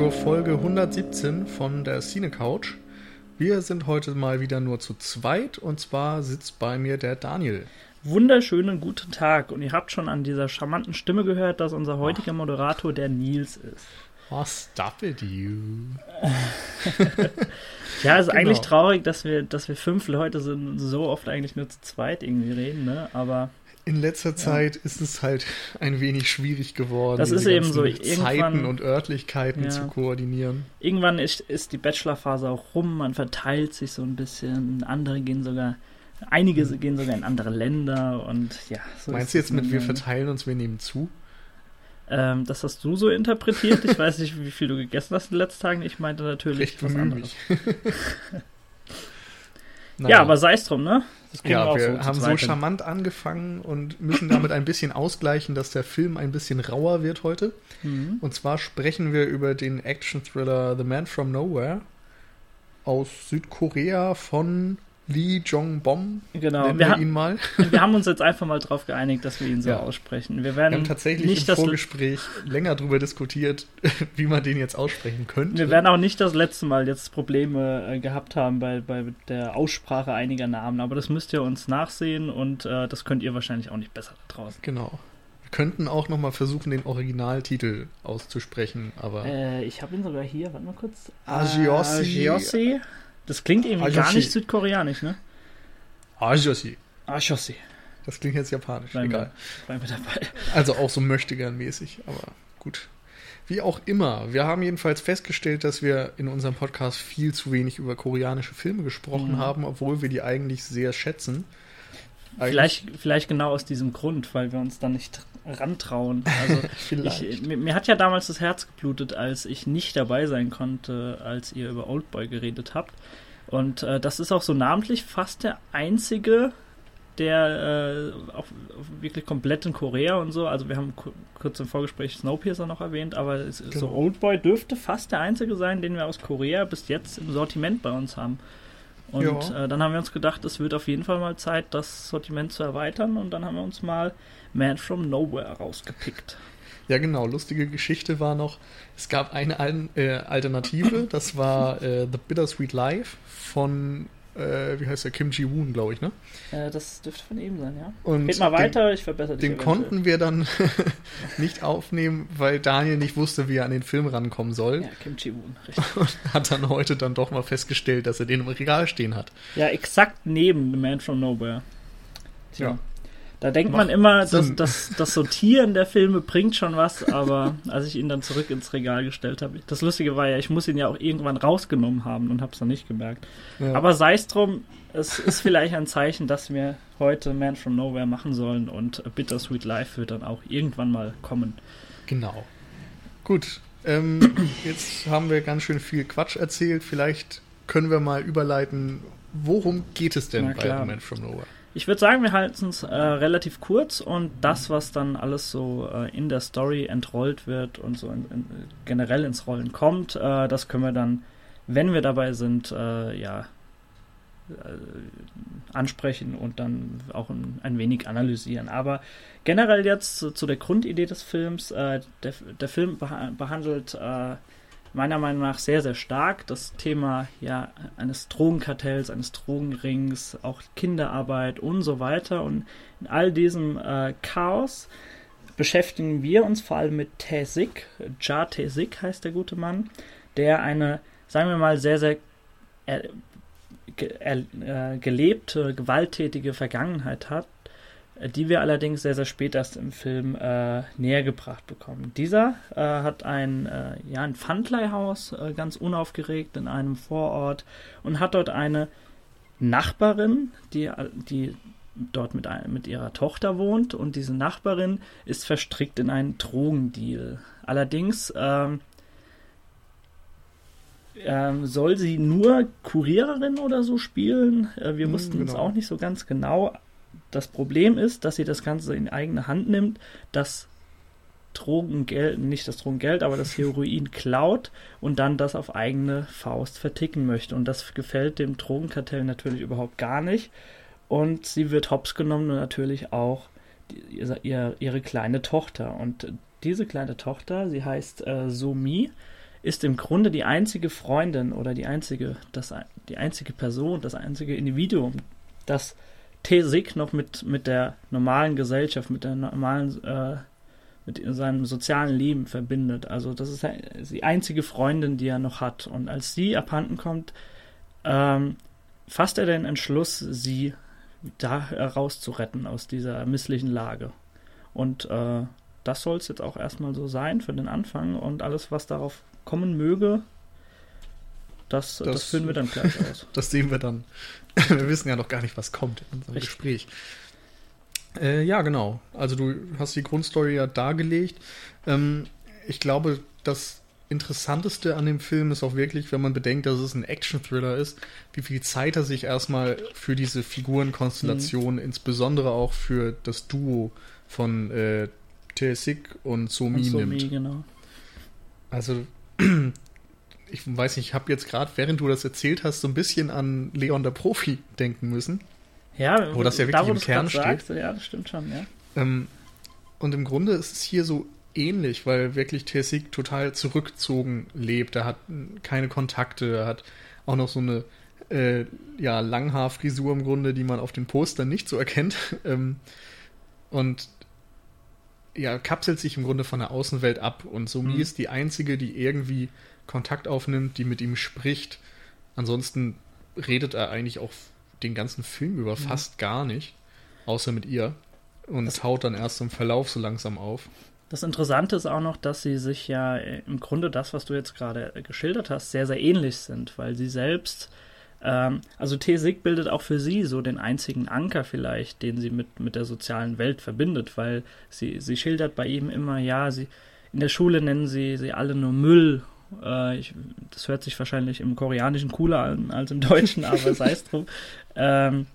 zur Folge 117 von der Cine Couch. Wir sind heute mal wieder nur zu zweit und zwar sitzt bei mir der Daniel. Wunderschönen guten Tag und ihr habt schon an dieser charmanten Stimme gehört, dass unser heutiger Moderator der Nils ist. Oh, stop it, you. ja, es ist genau. eigentlich traurig, dass wir, dass wir fünf Leute sind und so oft eigentlich nur zu zweit irgendwie reden, ne? Aber in letzter Zeit ja. ist es halt ein wenig schwierig geworden, das ist eben so, Zeiten und Örtlichkeiten ja. zu koordinieren. Irgendwann ist, ist die Bachelorphase auch rum, man verteilt sich so ein bisschen, andere gehen sogar, einige mhm. gehen sogar in andere Länder und ja. So Meinst du jetzt mit wir verteilen uns, wir nehmen zu? Ähm, das hast du so interpretiert. Ich weiß nicht, wie viel du gegessen hast in den letzten Tagen. Ich meinte natürlich Recht was anderes. naja. Ja, aber sei es drum, ne? Ja, wir, so haben so charmant angefangen und müssen damit ein bisschen ausgleichen, dass der Film ein bisschen rauer wird heute. Mhm. Und zwar sprechen wir über den Action-Thriller The Man from Nowhere aus Südkorea von Lee Jong Bom. Genau, wir, wir ihn mal. wir haben uns jetzt einfach mal darauf geeinigt, dass wir ihn so ja. aussprechen. Wir, werden wir haben tatsächlich nicht im Vorgespräch länger darüber diskutiert, wie man den jetzt aussprechen könnte. Wir werden auch nicht das letzte Mal jetzt Probleme äh, gehabt haben bei, bei der Aussprache einiger Namen, aber das müsst ihr uns nachsehen und äh, das könnt ihr wahrscheinlich auch nicht besser da draußen. Genau. Wir könnten auch noch mal versuchen, den Originaltitel auszusprechen, aber. Äh, ich habe ihn sogar hier, warte mal kurz. Agiossi. Agiossi. Das klingt irgendwie Ajoshi. gar nicht südkoreanisch, ne? Ajoshi. Ajoshi. Das klingt jetzt japanisch, bleiben egal. Wir, bleiben wir dabei. Also auch so möchtegern mäßig, aber gut. Wie auch immer, wir haben jedenfalls festgestellt, dass wir in unserem Podcast viel zu wenig über koreanische Filme gesprochen mhm. haben, obwohl wir die eigentlich sehr schätzen. Vielleicht, vielleicht genau aus diesem Grund, weil wir uns da nicht rantrauen. Also ich, mir, mir, hat ja damals das Herz geblutet, als ich nicht dabei sein konnte, als ihr über Oldboy geredet habt. Und äh, das ist auch so namentlich fast der einzige, der äh, auch wirklich komplett in Korea und so. Also wir haben kurz im Vorgespräch Snowpiercer noch erwähnt, aber es, genau. so Oldboy dürfte fast der einzige sein, den wir aus Korea bis jetzt im Sortiment bei uns haben. Und äh, dann haben wir uns gedacht, es wird auf jeden Fall mal Zeit, das Sortiment zu erweitern. Und dann haben wir uns mal Man from Nowhere rausgepickt. Ja, genau. Lustige Geschichte war noch, es gab eine äh, Alternative, das war äh, The Bittersweet Life von äh, wie heißt der, Kim Ji-woon, glaube ich, ne? Äh, das dürfte von ihm sein, ja. Und Geht mal weiter, den, ich verbessere dich. Den konnten wir dann nicht aufnehmen, weil Daniel nicht wusste, wie er an den Film rankommen soll. Ja, Kim Ji-woon, richtig. Und hat dann heute dann doch mal festgestellt, dass er den im Regal stehen hat. Ja, exakt neben The Man from Nowhere. Tja. Ja. Da denkt man immer, dass das, das Sortieren der Filme bringt schon was, aber als ich ihn dann zurück ins Regal gestellt habe, das Lustige war ja, ich muss ihn ja auch irgendwann rausgenommen haben und habe es dann nicht gemerkt. Ja. Aber sei es drum, es ist vielleicht ein Zeichen, dass wir heute Man from Nowhere machen sollen und Bittersweet Life wird dann auch irgendwann mal kommen. Genau. Gut, ähm, jetzt haben wir ganz schön viel Quatsch erzählt. Vielleicht können wir mal überleiten, worum geht es denn bei Man from Nowhere? Ich würde sagen, wir halten es äh, relativ kurz und das, was dann alles so äh, in der Story entrollt wird und so in, in, generell ins Rollen kommt, äh, das können wir dann, wenn wir dabei sind, äh, ja, äh, ansprechen und dann auch ein, ein, wenig analysieren. Aber generell jetzt zu, zu der Grundidee des Films, äh, der, der, Film behandelt meiner Meinung nach sehr, sehr stark. Das Thema ja eines Drogenkartells, eines Drogenrings, auch Kinderarbeit und so weiter. Und in all diesem äh, Chaos beschäftigen wir uns vor allem mit Taesik. Ja Taesik heißt der gute Mann, der eine, sagen wir mal, sehr, sehr er, er, äh, gelebte, gewalttätige Vergangenheit hat die wir allerdings sehr, sehr spät erst im Film äh, näher gebracht bekommen. Dieser äh, hat ein, äh, ja, ein Pfandleihhaus, äh, ganz unaufgeregt in einem Vorort und hat dort eine Nachbarin, die, die dort mit, mit ihrer Tochter wohnt und diese Nachbarin ist verstrickt in einen Drogendeal. Allerdings ähm, ähm, soll sie nur Kuriererin oder so spielen? Äh, wir hm, wussten genau. uns auch nicht so ganz genau das Problem ist, dass sie das Ganze in eigene Hand nimmt, das Drogengeld, nicht das Drogengeld, aber das Heroin klaut und dann das auf eigene Faust verticken möchte. Und das gefällt dem Drogenkartell natürlich überhaupt gar nicht. Und sie wird hops genommen und natürlich auch die, ihr, ihre kleine Tochter. Und diese kleine Tochter, sie heißt äh, Somi, ist im Grunde die einzige Freundin oder die einzige, das, die einzige Person, das einzige Individuum, das Tesik noch mit, mit der normalen Gesellschaft, mit der normalen, äh, mit seinem sozialen Leben verbindet. Also das ist die einzige Freundin, die er noch hat. Und als sie abhanden kommt, ähm, fasst er den Entschluss, sie da herauszuretten aus dieser misslichen Lage. Und äh, das soll es jetzt auch erstmal so sein für den Anfang und alles, was darauf kommen möge, das, das, das führen wir dann gleich aus. das sehen wir dann. wir wissen ja noch gar nicht, was kommt in unserem Richtig. Gespräch. Äh, ja, genau. Also du hast die Grundstory ja dargelegt. Ähm, ich glaube, das Interessanteste an dem Film ist auch wirklich, wenn man bedenkt, dass es ein Action-Thriller ist, wie viel Zeit er sich erstmal für diese Figurenkonstellation, mhm. insbesondere auch für das Duo von äh, und Somi, und Somi nimmt. Genau. Also ich weiß nicht, ich habe jetzt gerade, während du das erzählt hast, so ein bisschen an Leon der Profi denken müssen. Ja, wo das ja wirklich da, im Kern steht. Sagst, ja, das stimmt schon, ja. Ähm, und im Grunde ist es hier so ähnlich, weil wirklich Tessig total zurückgezogen lebt. Er hat keine Kontakte, er hat auch noch so eine äh, ja, Langhaarfrisur im Grunde, die man auf den Postern nicht so erkennt. ähm, und ja, kapselt sich im Grunde von der Außenwelt ab. Und Somi mhm. ist die einzige, die irgendwie Kontakt aufnimmt, die mit ihm spricht. Ansonsten redet er eigentlich auch den ganzen Film über mhm. fast gar nicht, außer mit ihr. Und das haut dann erst im Verlauf so langsam auf. Das Interessante ist auch noch, dass sie sich ja im Grunde das, was du jetzt gerade geschildert hast, sehr, sehr ähnlich sind, weil sie selbst, ähm, also Tesig bildet auch für sie so den einzigen Anker vielleicht, den sie mit, mit der sozialen Welt verbindet, weil sie, sie schildert bei ihm immer, ja, sie, in der Schule nennen sie sie alle nur Müll äh, ich, das hört sich wahrscheinlich im Koreanischen cooler an als im Deutschen, aber sei es drum. Ähm,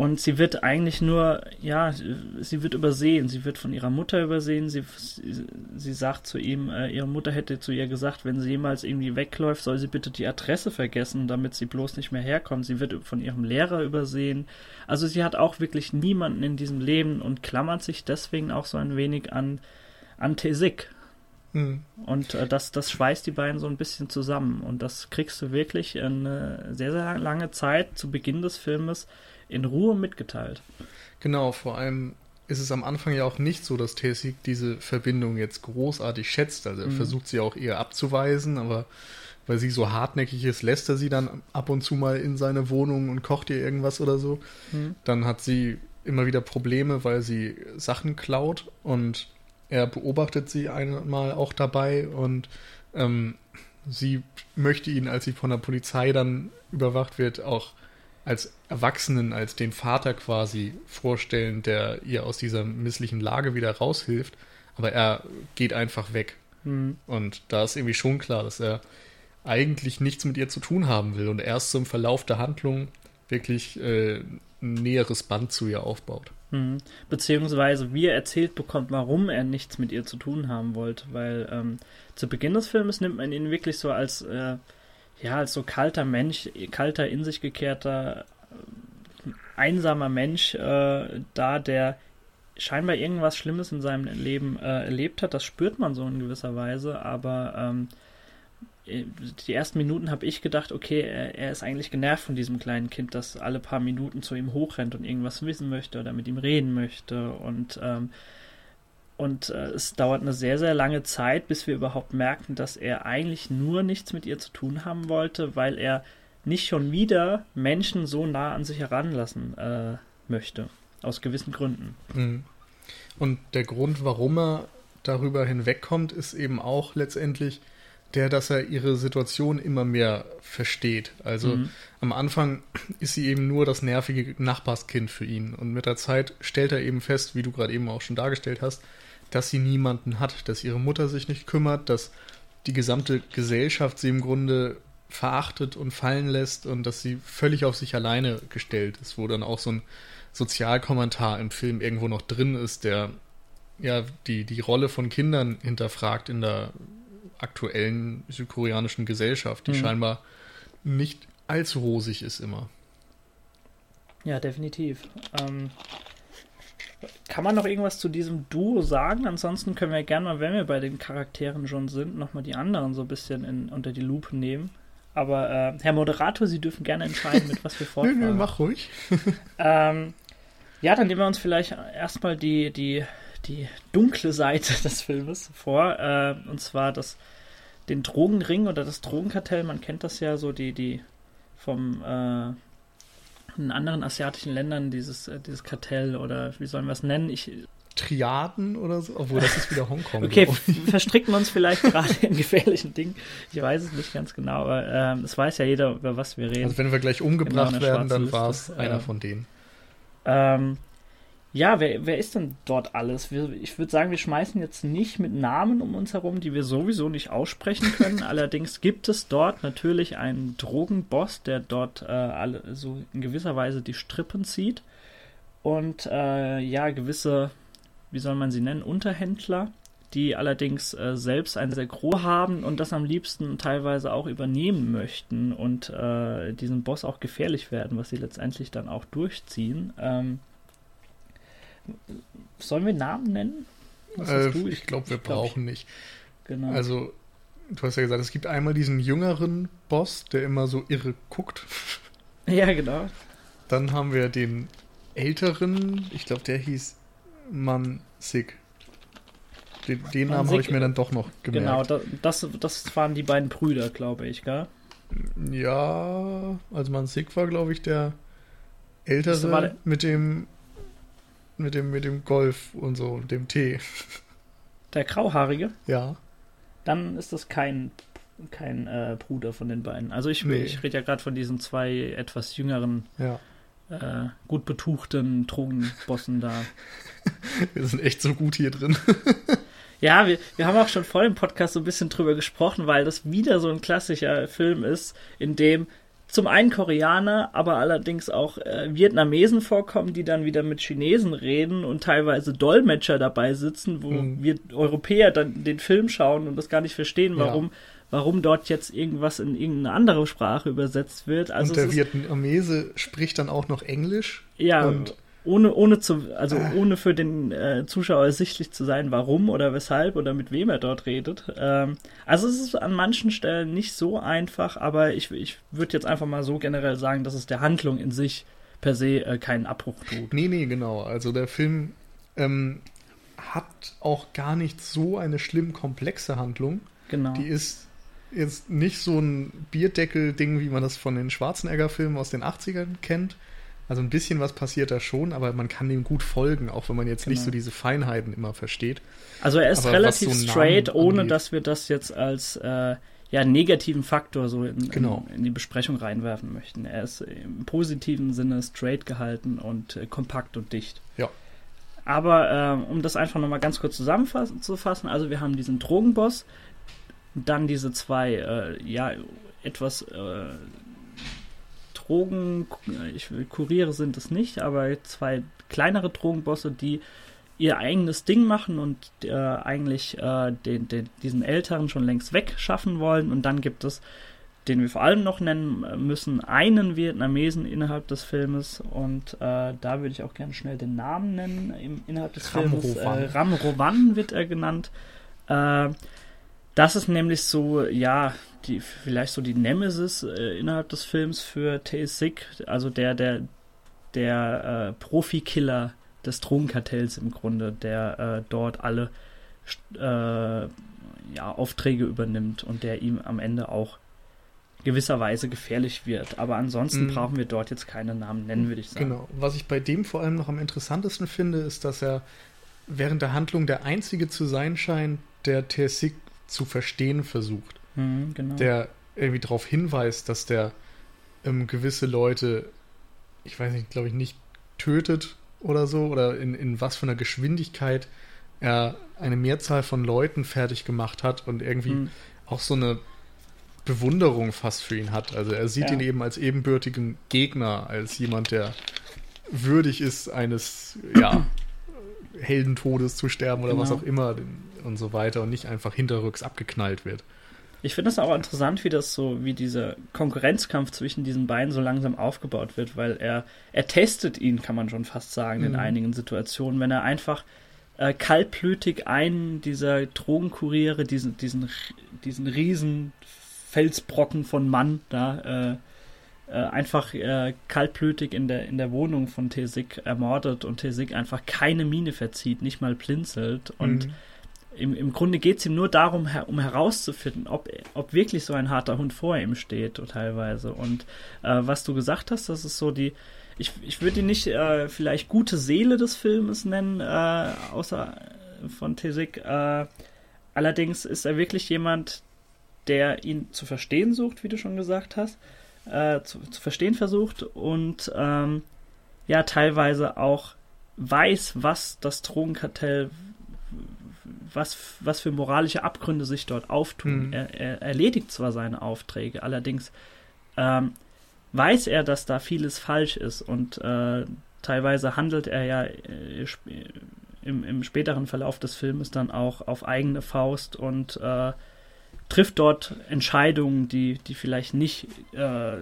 und sie wird eigentlich nur, ja, sie wird übersehen. Sie wird von ihrer Mutter übersehen. Sie, sie, sie sagt zu ihm, äh, ihre Mutter hätte zu ihr gesagt, wenn sie jemals irgendwie wegläuft, soll sie bitte die Adresse vergessen, damit sie bloß nicht mehr herkommt. Sie wird von ihrem Lehrer übersehen. Also sie hat auch wirklich niemanden in diesem Leben und klammert sich deswegen auch so ein wenig an, an Tesik, Mhm. Und äh, das, das schweißt die beiden so ein bisschen zusammen. Und das kriegst du wirklich eine sehr, sehr lange Zeit zu Beginn des Filmes in Ruhe mitgeteilt. Genau, vor allem ist es am Anfang ja auch nicht so, dass Tessig diese Verbindung jetzt großartig schätzt. Also er mhm. versucht sie auch eher abzuweisen, aber weil sie so hartnäckig ist, lässt er sie dann ab und zu mal in seine Wohnung und kocht ihr irgendwas oder so. Mhm. Dann hat sie immer wieder Probleme, weil sie Sachen klaut und er beobachtet sie einmal auch dabei und ähm, sie möchte ihn, als sie von der Polizei dann überwacht wird, auch als Erwachsenen, als den Vater quasi vorstellen, der ihr aus dieser misslichen Lage wieder raushilft. Aber er geht einfach weg. Mhm. Und da ist irgendwie schon klar, dass er eigentlich nichts mit ihr zu tun haben will und erst zum Verlauf der Handlung wirklich äh, ein näheres Band zu ihr aufbaut. Mhm. Beziehungsweise wie er erzählt bekommt, warum er nichts mit ihr zu tun haben wollte, weil ähm, zu Beginn des Films nimmt man ihn wirklich so als äh, ja als so kalter Mensch, kalter in sich gekehrter, äh, einsamer Mensch äh, da, der scheinbar irgendwas Schlimmes in seinem Leben äh, erlebt hat. Das spürt man so in gewisser Weise, aber ähm, die ersten Minuten habe ich gedacht, okay, er, er, ist eigentlich genervt von diesem kleinen Kind, das alle paar Minuten zu ihm hochrennt und irgendwas wissen möchte oder mit ihm reden möchte. Und, ähm, und äh, es dauert eine sehr, sehr lange Zeit, bis wir überhaupt merken, dass er eigentlich nur nichts mit ihr zu tun haben wollte, weil er nicht schon wieder Menschen so nah an sich heranlassen äh, möchte. Aus gewissen Gründen. Mhm. Und der Grund, warum er darüber hinwegkommt, ist eben auch letztendlich, der, dass er ihre Situation immer mehr versteht. Also mhm. am Anfang ist sie eben nur das nervige Nachbarskind für ihn. Und mit der Zeit stellt er eben fest, wie du gerade eben auch schon dargestellt hast, dass sie niemanden hat, dass ihre Mutter sich nicht kümmert, dass die gesamte Gesellschaft sie im Grunde verachtet und fallen lässt und dass sie völlig auf sich alleine gestellt ist, wo dann auch so ein Sozialkommentar im Film irgendwo noch drin ist, der ja die, die Rolle von Kindern hinterfragt in der aktuellen südkoreanischen Gesellschaft, die mhm. scheinbar nicht allzu rosig ist immer. Ja, definitiv. Ähm, kann man noch irgendwas zu diesem Duo sagen? Ansonsten können wir gerne mal, wenn wir bei den Charakteren schon sind, nochmal die anderen so ein bisschen in, unter die Lupe nehmen. Aber äh, Herr Moderator, Sie dürfen gerne entscheiden, mit was wir fortfahren. nö, nö, mach ruhig. ähm, ja, dann nehmen wir uns vielleicht erstmal die, die, die dunkle Seite des Filmes vor. Äh, und zwar das, den Drogenring oder das Drogenkartell. Man kennt das ja so, die, die vom äh, in anderen asiatischen Ländern dieses, äh, dieses Kartell oder wie sollen wir es nennen? Ich, Triaden oder so, obwohl das ist wieder Hongkong. okay, verstricken wir uns vielleicht gerade in gefährlichen Dingen. Ich weiß es nicht ganz genau, aber ähm, es weiß ja jeder, über was wir reden. Also wenn wir gleich umgebracht werden, dann war es einer äh, von denen. Ähm, ja, wer, wer ist denn dort alles? Wir, ich würde sagen, wir schmeißen jetzt nicht mit Namen um uns herum, die wir sowieso nicht aussprechen können. Allerdings gibt es dort natürlich einen Drogenboss, der dort äh, alle, so in gewisser Weise die Strippen zieht. Und äh, ja, gewisse, wie soll man sie nennen, Unterhändler, die allerdings äh, selbst ein sehr groß haben und das am liebsten teilweise auch übernehmen möchten und äh, diesen Boss auch gefährlich werden, was sie letztendlich dann auch durchziehen. Ähm, Sollen wir Namen nennen? Äh, ich glaube, wir ich glaub, brauchen nicht. Genau. Also, du hast ja gesagt, es gibt einmal diesen jüngeren Boss, der immer so irre guckt. Ja, genau. Dann haben wir den älteren, ich glaube, der hieß Mansig. Den, den Namen habe ich mir dann doch noch gemerkt. Genau, das, das waren die beiden Brüder, glaube ich, gell? Ja, also Mansig war, glaube ich, der ältere der, mit dem mit dem, mit dem Golf und so, dem Tee. Der Grauhaarige? Ja. Dann ist das kein, kein äh, Bruder von den beiden. Also ich, nee. ich rede ja gerade von diesen zwei etwas jüngeren, ja. äh, gut betuchten Drogenbossen da. Wir sind echt so gut hier drin. Ja, wir, wir haben auch schon vor dem Podcast so ein bisschen drüber gesprochen, weil das wieder so ein klassischer Film ist, in dem zum einen Koreaner, aber allerdings auch äh, Vietnamesen vorkommen, die dann wieder mit Chinesen reden und teilweise Dolmetscher dabei sitzen, wo mhm. wir Europäer dann den Film schauen und das gar nicht verstehen, warum, ja. warum dort jetzt irgendwas in irgendeine andere Sprache übersetzt wird. Also und der Vietnamese spricht dann auch noch Englisch. Ja, und ohne, ohne zu, also äh. ohne für den äh, Zuschauer ersichtlich zu sein, warum oder weshalb oder mit wem er dort redet. Ähm, also es ist an manchen Stellen nicht so einfach, aber ich, ich würde jetzt einfach mal so generell sagen, dass es der Handlung in sich per se äh, keinen Abbruch tut. Nee, nee, genau. Also der Film ähm, hat auch gar nicht so eine schlimm komplexe Handlung. Genau. Die ist jetzt nicht so ein Bierdeckel-Ding, wie man das von den Schwarzenegger-Filmen aus den 80ern kennt also ein bisschen was passiert da schon, aber man kann dem gut folgen, auch wenn man jetzt genau. nicht so diese Feinheiten immer versteht. Also er ist aber relativ so straight, ohne dass wir das jetzt als äh, ja, negativen Faktor so in, genau. in, in, die Besprechung reinwerfen möchten. Er ist im positiven Sinne straight gehalten und äh, kompakt und dicht. Ja. Aber äh, um das einfach nochmal ganz kurz zusammenzufassen, also wir haben diesen Drogenboss, dann diese zwei, äh, ja, etwas äh, Drogen, ich Kuriere sind es nicht, aber zwei kleinere Drogenbosse, die ihr eigenes Ding machen und äh, eigentlich äh, den, den, diesen Älteren schon längst wegschaffen wollen. Und dann gibt es, den wir vor allem noch nennen müssen, einen Vietnamesen innerhalb des Filmes. Und äh, da würde ich auch gerne schnell den Namen nennen im, innerhalb des Ram Filmes. Äh, Ram Rowan wird er genannt. Das ist nämlich so, ja, die, vielleicht so die Nemesis äh, innerhalb des Films für Tae-Sik, also der, der, der äh, Profikiller des Drogenkartells im Grunde, der äh, dort alle äh, ja, Aufträge übernimmt und der ihm am Ende auch gewisserweise gefährlich wird. Aber ansonsten mhm. brauchen wir dort jetzt keine Namen nennen, würde ich sagen. Genau. Was ich bei dem vor allem noch am interessantesten finde, ist, dass er während der Handlung der Einzige zu sein scheint, der Tae-Sik zu verstehen versucht. Mhm, genau. Der irgendwie darauf hinweist, dass der ähm, gewisse Leute, ich weiß nicht, glaube ich, nicht tötet oder so, oder in, in was für einer Geschwindigkeit er eine Mehrzahl von Leuten fertig gemacht hat und irgendwie mhm. auch so eine Bewunderung fast für ihn hat. Also er sieht ja. ihn eben als ebenbürtigen Gegner, als jemand, der würdig ist, eines ja, Heldentodes zu sterben oder genau. was auch immer und so weiter und nicht einfach hinterrücks abgeknallt wird. Ich finde es auch interessant, wie das so, wie dieser Konkurrenzkampf zwischen diesen beiden so langsam aufgebaut wird, weil er, er testet ihn, kann man schon fast sagen, mhm. in einigen Situationen, wenn er einfach äh, kaltblütig einen dieser Drogenkuriere, diesen, diesen, diesen riesen Felsbrocken von Mann da, äh, äh, einfach äh, kaltblütig in der, in der Wohnung von Tesik ermordet und Tesik einfach keine Miene verzieht, nicht mal blinzelt. Und mhm. Im, im Grunde geht es ihm nur darum, her, um herauszufinden, ob, ob wirklich so ein harter Hund vor ihm steht, teilweise. Und äh, was du gesagt hast, das ist so die. Ich, ich würde ihn nicht äh, vielleicht gute Seele des Filmes nennen, äh, außer von Tesik. Äh, allerdings ist er wirklich jemand, der ihn zu verstehen sucht, wie du schon gesagt hast äh, zu, zu, verstehen versucht und ähm, ja teilweise auch weiß, was das Drogenkartell, was, was für moralische Abgründe sich dort auftun. Mhm. Er, er, erledigt zwar seine Aufträge, allerdings ähm, weiß er, dass da vieles falsch ist und äh, teilweise handelt er ja äh, im, im, späteren Verlauf des Filmes dann auch auf eigene Faust und äh, trifft dort Entscheidungen, die, die vielleicht nicht äh,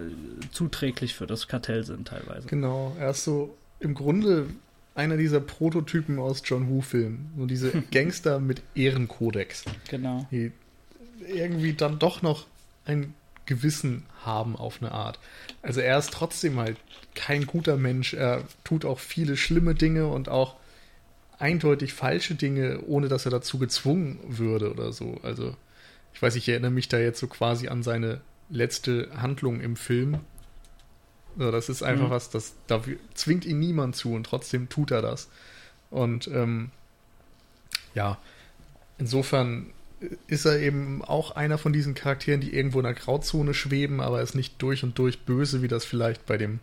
zuträglich für das Kartell sind teilweise. Genau, er ist so im Grunde einer dieser Prototypen aus John Woo-Filmen. So diese Gangster mit Ehrenkodex. Genau. Die irgendwie dann doch noch ein Gewissen haben auf eine Art. Also er ist trotzdem halt kein guter Mensch. Er tut auch viele schlimme Dinge und auch eindeutig falsche Dinge, ohne dass er dazu gezwungen würde oder so. Also ich weiß, ich erinnere mich da jetzt so quasi an seine letzte Handlung im Film. Also das ist einfach mhm. was, das da zwingt ihn niemand zu und trotzdem tut er das. Und ähm, ja, insofern ist er eben auch einer von diesen Charakteren, die irgendwo in der Grauzone schweben, aber ist nicht durch und durch böse, wie das vielleicht bei dem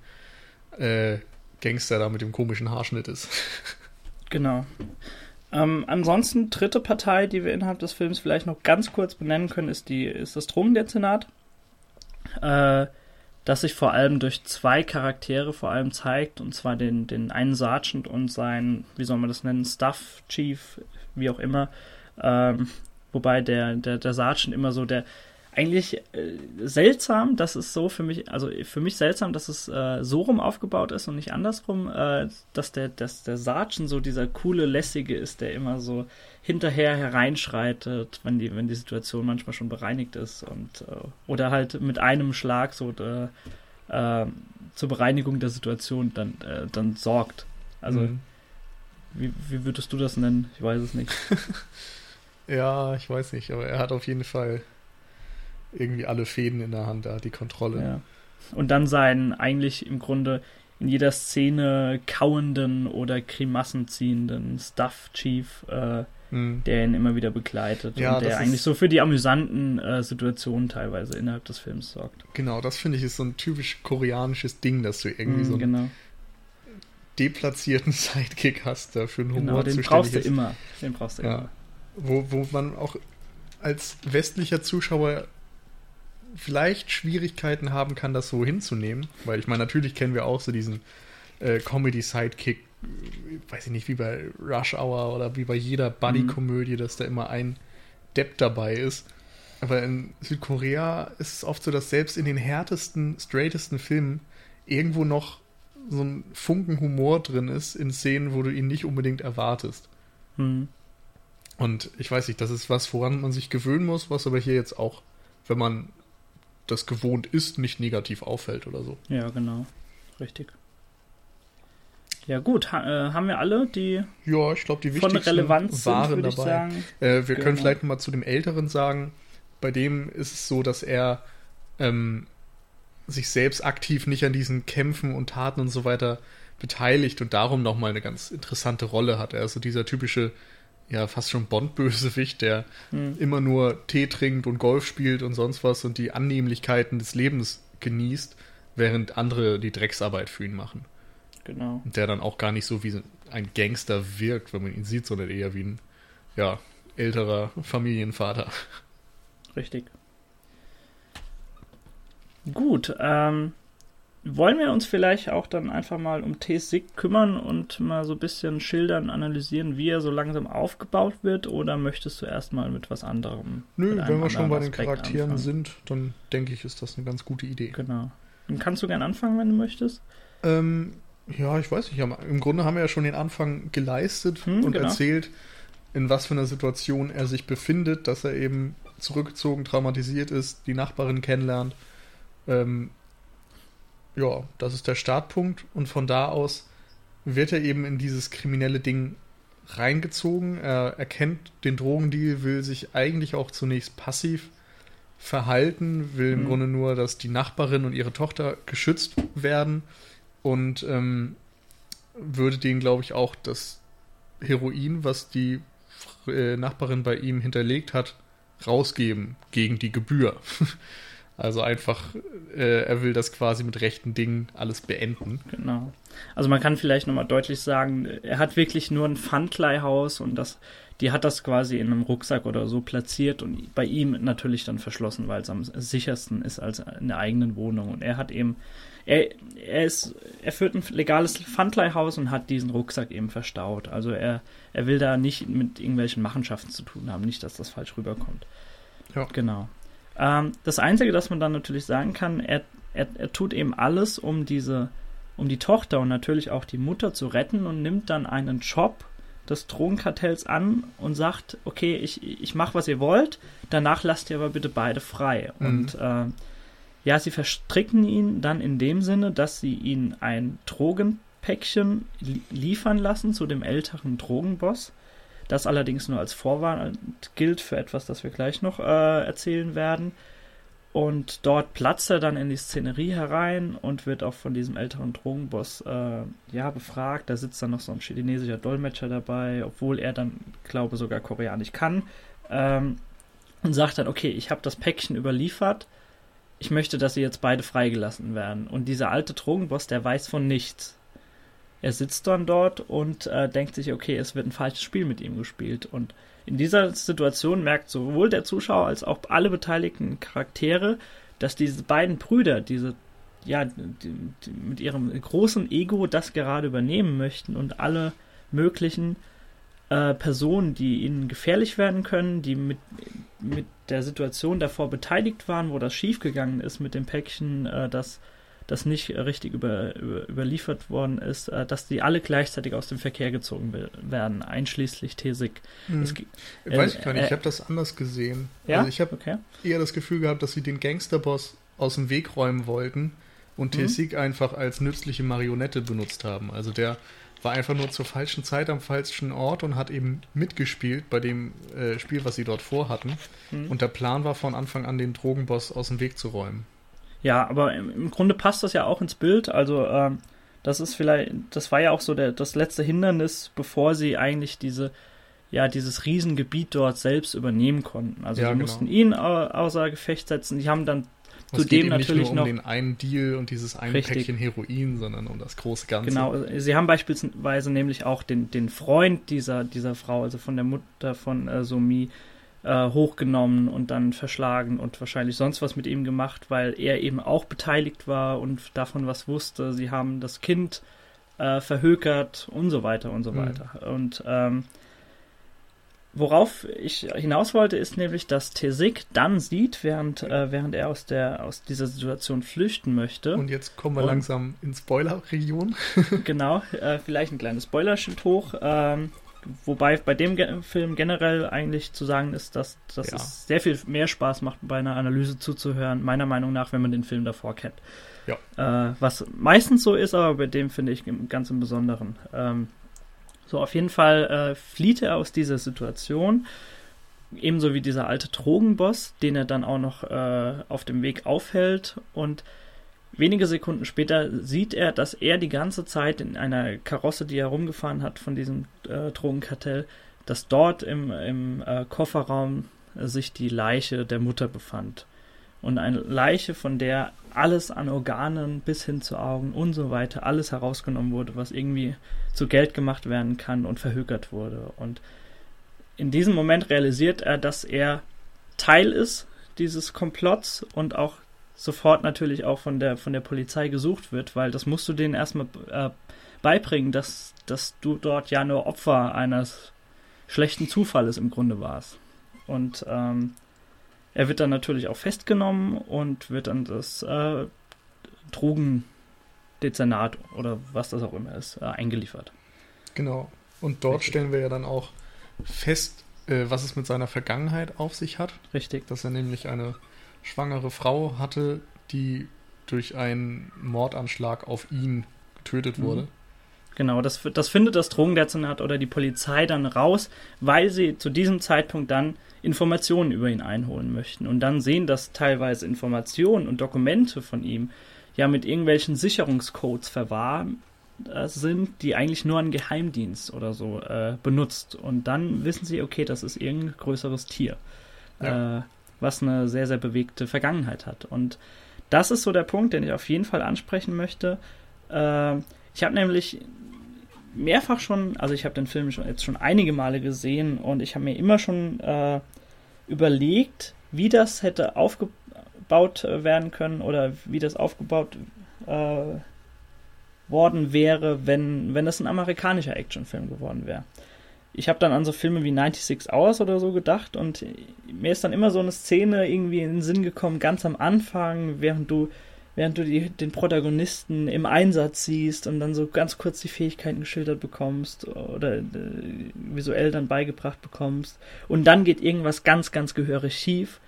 äh, Gangster da mit dem komischen Haarschnitt ist. Genau. Ähm, ansonsten, dritte Partei, die wir innerhalb des Films vielleicht noch ganz kurz benennen können, ist, die, ist das Drogendezernat. Äh, das sich vor allem durch zwei Charaktere vor allem zeigt, und zwar den, den einen Sergeant und seinen, wie soll man das nennen, Staff Chief, wie auch immer. Ähm, wobei der, der, der Sergeant immer so der, eigentlich äh, seltsam, dass es so für mich, also für mich seltsam, dass es äh, so rum aufgebaut ist und nicht andersrum, äh, dass der, dass der Sergeant so dieser coole, lässige ist, der immer so hinterher hereinschreitet, wenn die, wenn die Situation manchmal schon bereinigt ist und äh, oder halt mit einem Schlag so äh, äh, zur Bereinigung der Situation dann, dann sorgt. Also mhm. wie, wie würdest du das nennen? Ich weiß es nicht. ja, ich weiß nicht, aber er hat auf jeden Fall irgendwie alle Fäden in der Hand, da die Kontrolle. Ja. Und dann seinen eigentlich im Grunde in jeder Szene kauenden oder Grimassen ziehenden Stuff Chief, äh, mhm. der ihn immer wieder begleitet ja, und der eigentlich so für die amüsanten äh, Situationen teilweise innerhalb des Films sorgt. Genau, das finde ich ist so ein typisch koreanisches Ding, dass du irgendwie mhm, so einen genau. deplatzierten Sidekick hast, der für einen Humor genau, den brauchst du immer. Den brauchst du ja. immer. Wo, wo man auch als westlicher Zuschauer vielleicht Schwierigkeiten haben kann, das so hinzunehmen. Weil ich meine, natürlich kennen wir auch so diesen äh, Comedy-Sidekick, weiß ich nicht, wie bei Rush Hour oder wie bei jeder Buddy-Komödie, mhm. dass da immer ein Depp dabei ist. Aber in Südkorea ist es oft so, dass selbst in den härtesten, straightesten Filmen irgendwo noch so ein Funken Humor drin ist in Szenen, wo du ihn nicht unbedingt erwartest. Mhm. Und ich weiß nicht, das ist was, woran man sich gewöhnen muss, was aber hier jetzt auch, wenn man das gewohnt ist, nicht negativ auffällt oder so. Ja, genau. Richtig. Ja, gut, ha äh, haben wir alle die. Ja, ich glaube, die wichtigsten von Relevanz waren sind, dabei. Äh, wir genau. können vielleicht nochmal zu dem Älteren sagen. Bei dem ist es so, dass er ähm, sich selbst aktiv nicht an diesen Kämpfen und Taten und so weiter beteiligt und darum nochmal eine ganz interessante Rolle hat. Er ist so dieser typische ja fast schon Bond-Bösewicht, der hm. immer nur Tee trinkt und Golf spielt und sonst was und die Annehmlichkeiten des Lebens genießt, während andere die Drecksarbeit für ihn machen. Genau. Und der dann auch gar nicht so wie ein Gangster wirkt, wenn man ihn sieht, sondern eher wie ein, ja, älterer Familienvater. Richtig. Gut, ähm, wollen wir uns vielleicht auch dann einfach mal um T-Sig kümmern und mal so ein bisschen schildern, analysieren, wie er so langsam aufgebaut wird? Oder möchtest du erstmal mit was anderem? Nö, wenn wir schon bei den Charakteren anfangen? sind, dann denke ich, ist das eine ganz gute Idee. Genau. Dann kannst du gern anfangen, wenn du möchtest. Ähm, ja, ich weiß nicht. Im Grunde haben wir ja schon den Anfang geleistet hm, und genau. erzählt, in was für einer Situation er sich befindet, dass er eben zurückgezogen, traumatisiert ist, die Nachbarin kennenlernt. Ähm, ja, das ist der Startpunkt und von da aus wird er eben in dieses kriminelle Ding reingezogen. Er erkennt den Drogendeal, will sich eigentlich auch zunächst passiv verhalten, will im mhm. Grunde nur, dass die Nachbarin und ihre Tochter geschützt werden und ähm, würde denen, glaube ich, auch das Heroin, was die äh, Nachbarin bei ihm hinterlegt hat, rausgeben gegen die Gebühr. Also einfach, äh, er will das quasi mit rechten Dingen alles beenden. Genau. Also man kann vielleicht nochmal deutlich sagen, er hat wirklich nur ein Pfandleihhaus und das, die hat das quasi in einem Rucksack oder so platziert und bei ihm natürlich dann verschlossen, weil es am sichersten ist als in der eigenen Wohnung. Und er hat eben, er, er ist, er führt ein legales Pfandleihhaus und hat diesen Rucksack eben verstaut. Also er, er will da nicht mit irgendwelchen Machenschaften zu tun haben, nicht, dass das falsch rüberkommt. Ja. Genau. Ähm, das Einzige, das man dann natürlich sagen kann, er, er, er tut eben alles, um diese, um die Tochter und natürlich auch die Mutter zu retten und nimmt dann einen Job des Drogenkartells an und sagt, okay, ich, ich mache, was ihr wollt, danach lasst ihr aber bitte beide frei. Mhm. Und äh, ja, sie verstricken ihn dann in dem Sinne, dass sie ihn ein Drogenpäckchen liefern lassen zu dem älteren Drogenboss. Das allerdings nur als Vorwand gilt für etwas, das wir gleich noch äh, erzählen werden. Und dort platzt er dann in die Szenerie herein und wird auch von diesem älteren Drogenboss äh, ja, befragt. Da sitzt dann noch so ein chinesischer Dolmetscher dabei, obwohl er dann, glaube sogar Koreanisch kann. Ähm, und sagt dann, okay, ich habe das Päckchen überliefert. Ich möchte, dass sie jetzt beide freigelassen werden. Und dieser alte Drogenboss, der weiß von nichts. Er sitzt dann dort und äh, denkt sich, okay, es wird ein falsches Spiel mit ihm gespielt. Und in dieser Situation merkt sowohl der Zuschauer als auch alle beteiligten Charaktere, dass diese beiden Brüder, diese ja, die, die mit ihrem großen Ego das gerade übernehmen möchten und alle möglichen äh, Personen, die ihnen gefährlich werden können, die mit, mit der Situation davor beteiligt waren, wo das schiefgegangen ist mit dem Päckchen, äh, das das nicht richtig über, über, überliefert worden ist, äh, dass die alle gleichzeitig aus dem Verkehr gezogen werden, einschließlich Tesig. Hm. Es, äh, Weiß ich gar nicht, äh, ich habe das anders gesehen. Ja? Also ich habe okay. eher das Gefühl gehabt, dass sie den Gangsterboss aus dem Weg räumen wollten und mhm. Tesig einfach als nützliche Marionette benutzt haben. Also der war einfach nur zur falschen Zeit am falschen Ort und hat eben mitgespielt bei dem äh, Spiel, was sie dort vorhatten. Mhm. Und der Plan war von Anfang an, den Drogenboss aus dem Weg zu räumen. Ja, aber im Grunde passt das ja auch ins Bild. Also ähm, das ist vielleicht, das war ja auch so der, das letzte Hindernis, bevor sie eigentlich diese, ja, dieses Riesengebiet dort selbst übernehmen konnten. Also ja, sie genau. mussten ihn außer Gefecht setzen. Sie haben dann es zudem natürlich nicht nur um noch den einen Deal und dieses eine richtig. Päckchen Heroin, sondern um das große Ganze. Genau, sie haben beispielsweise nämlich auch den, den Freund dieser, dieser Frau, also von der Mutter von äh, Somi, äh, hochgenommen und dann verschlagen und wahrscheinlich sonst was mit ihm gemacht, weil er eben auch beteiligt war und davon was wusste. Sie haben das Kind äh, verhökert und so weiter und so mhm. weiter. Und ähm, worauf ich hinaus wollte, ist nämlich, dass Tesik dann sieht, während, äh, während er aus, der, aus dieser Situation flüchten möchte. Und jetzt kommen wir und, langsam in Spoiler-Region. genau, äh, vielleicht ein kleines Spoilerschild hoch. Ähm, Wobei bei dem Ge Film generell eigentlich zu sagen ist, dass, dass ja. es sehr viel mehr Spaß macht, bei einer Analyse zuzuhören, meiner Meinung nach, wenn man den Film davor kennt. Ja. Äh, was meistens so ist, aber bei dem finde ich ganz im Besonderen. Ähm, so, auf jeden Fall äh, flieht er aus dieser Situation, ebenso wie dieser alte Drogenboss, den er dann auch noch äh, auf dem Weg aufhält und Wenige Sekunden später sieht er, dass er die ganze Zeit in einer Karosse, die er rumgefahren hat von diesem äh, Drogenkartell, dass dort im, im äh, Kofferraum sich die Leiche der Mutter befand. Und eine Leiche, von der alles an Organen bis hin zu Augen und so weiter, alles herausgenommen wurde, was irgendwie zu Geld gemacht werden kann und verhökert wurde. Und in diesem Moment realisiert er, dass er Teil ist dieses Komplotts und auch sofort natürlich auch von der, von der Polizei gesucht wird, weil das musst du denen erstmal äh, beibringen, dass, dass du dort ja nur Opfer eines schlechten Zufalles im Grunde warst. Und ähm, er wird dann natürlich auch festgenommen und wird dann das äh, Drogendezernat oder was das auch immer ist, äh, eingeliefert. Genau. Und dort Richtig. stellen wir ja dann auch fest, äh, was es mit seiner Vergangenheit auf sich hat. Richtig. Dass er nämlich eine schwangere Frau hatte, die durch einen Mordanschlag auf ihn getötet mhm. wurde. Genau, das, das findet das Drogendezernat oder die Polizei dann raus, weil sie zu diesem Zeitpunkt dann Informationen über ihn einholen möchten. Und dann sehen das teilweise Informationen und Dokumente von ihm ja mit irgendwelchen Sicherungscodes verwahrt äh, sind, die eigentlich nur ein Geheimdienst oder so äh, benutzt. Und dann wissen sie, okay, das ist irgendein größeres Tier, ja. äh, was eine sehr, sehr bewegte Vergangenheit hat. Und das ist so der Punkt, den ich auf jeden Fall ansprechen möchte. Äh, ich habe nämlich mehrfach schon, also ich habe den Film schon, jetzt schon einige Male gesehen und ich habe mir immer schon äh, überlegt, wie das hätte aufgebaut äh, werden können oder wie das aufgebaut äh, worden wäre, wenn, wenn das ein amerikanischer Actionfilm geworden wäre. Ich habe dann an so Filme wie 96 Hours oder so gedacht und mir ist dann immer so eine Szene irgendwie in den Sinn gekommen, ganz am Anfang, während du während du die, den Protagonisten im Einsatz siehst und dann so ganz kurz die Fähigkeiten geschildert bekommst oder äh, visuell dann beigebracht bekommst und dann geht irgendwas ganz, ganz gehörig schief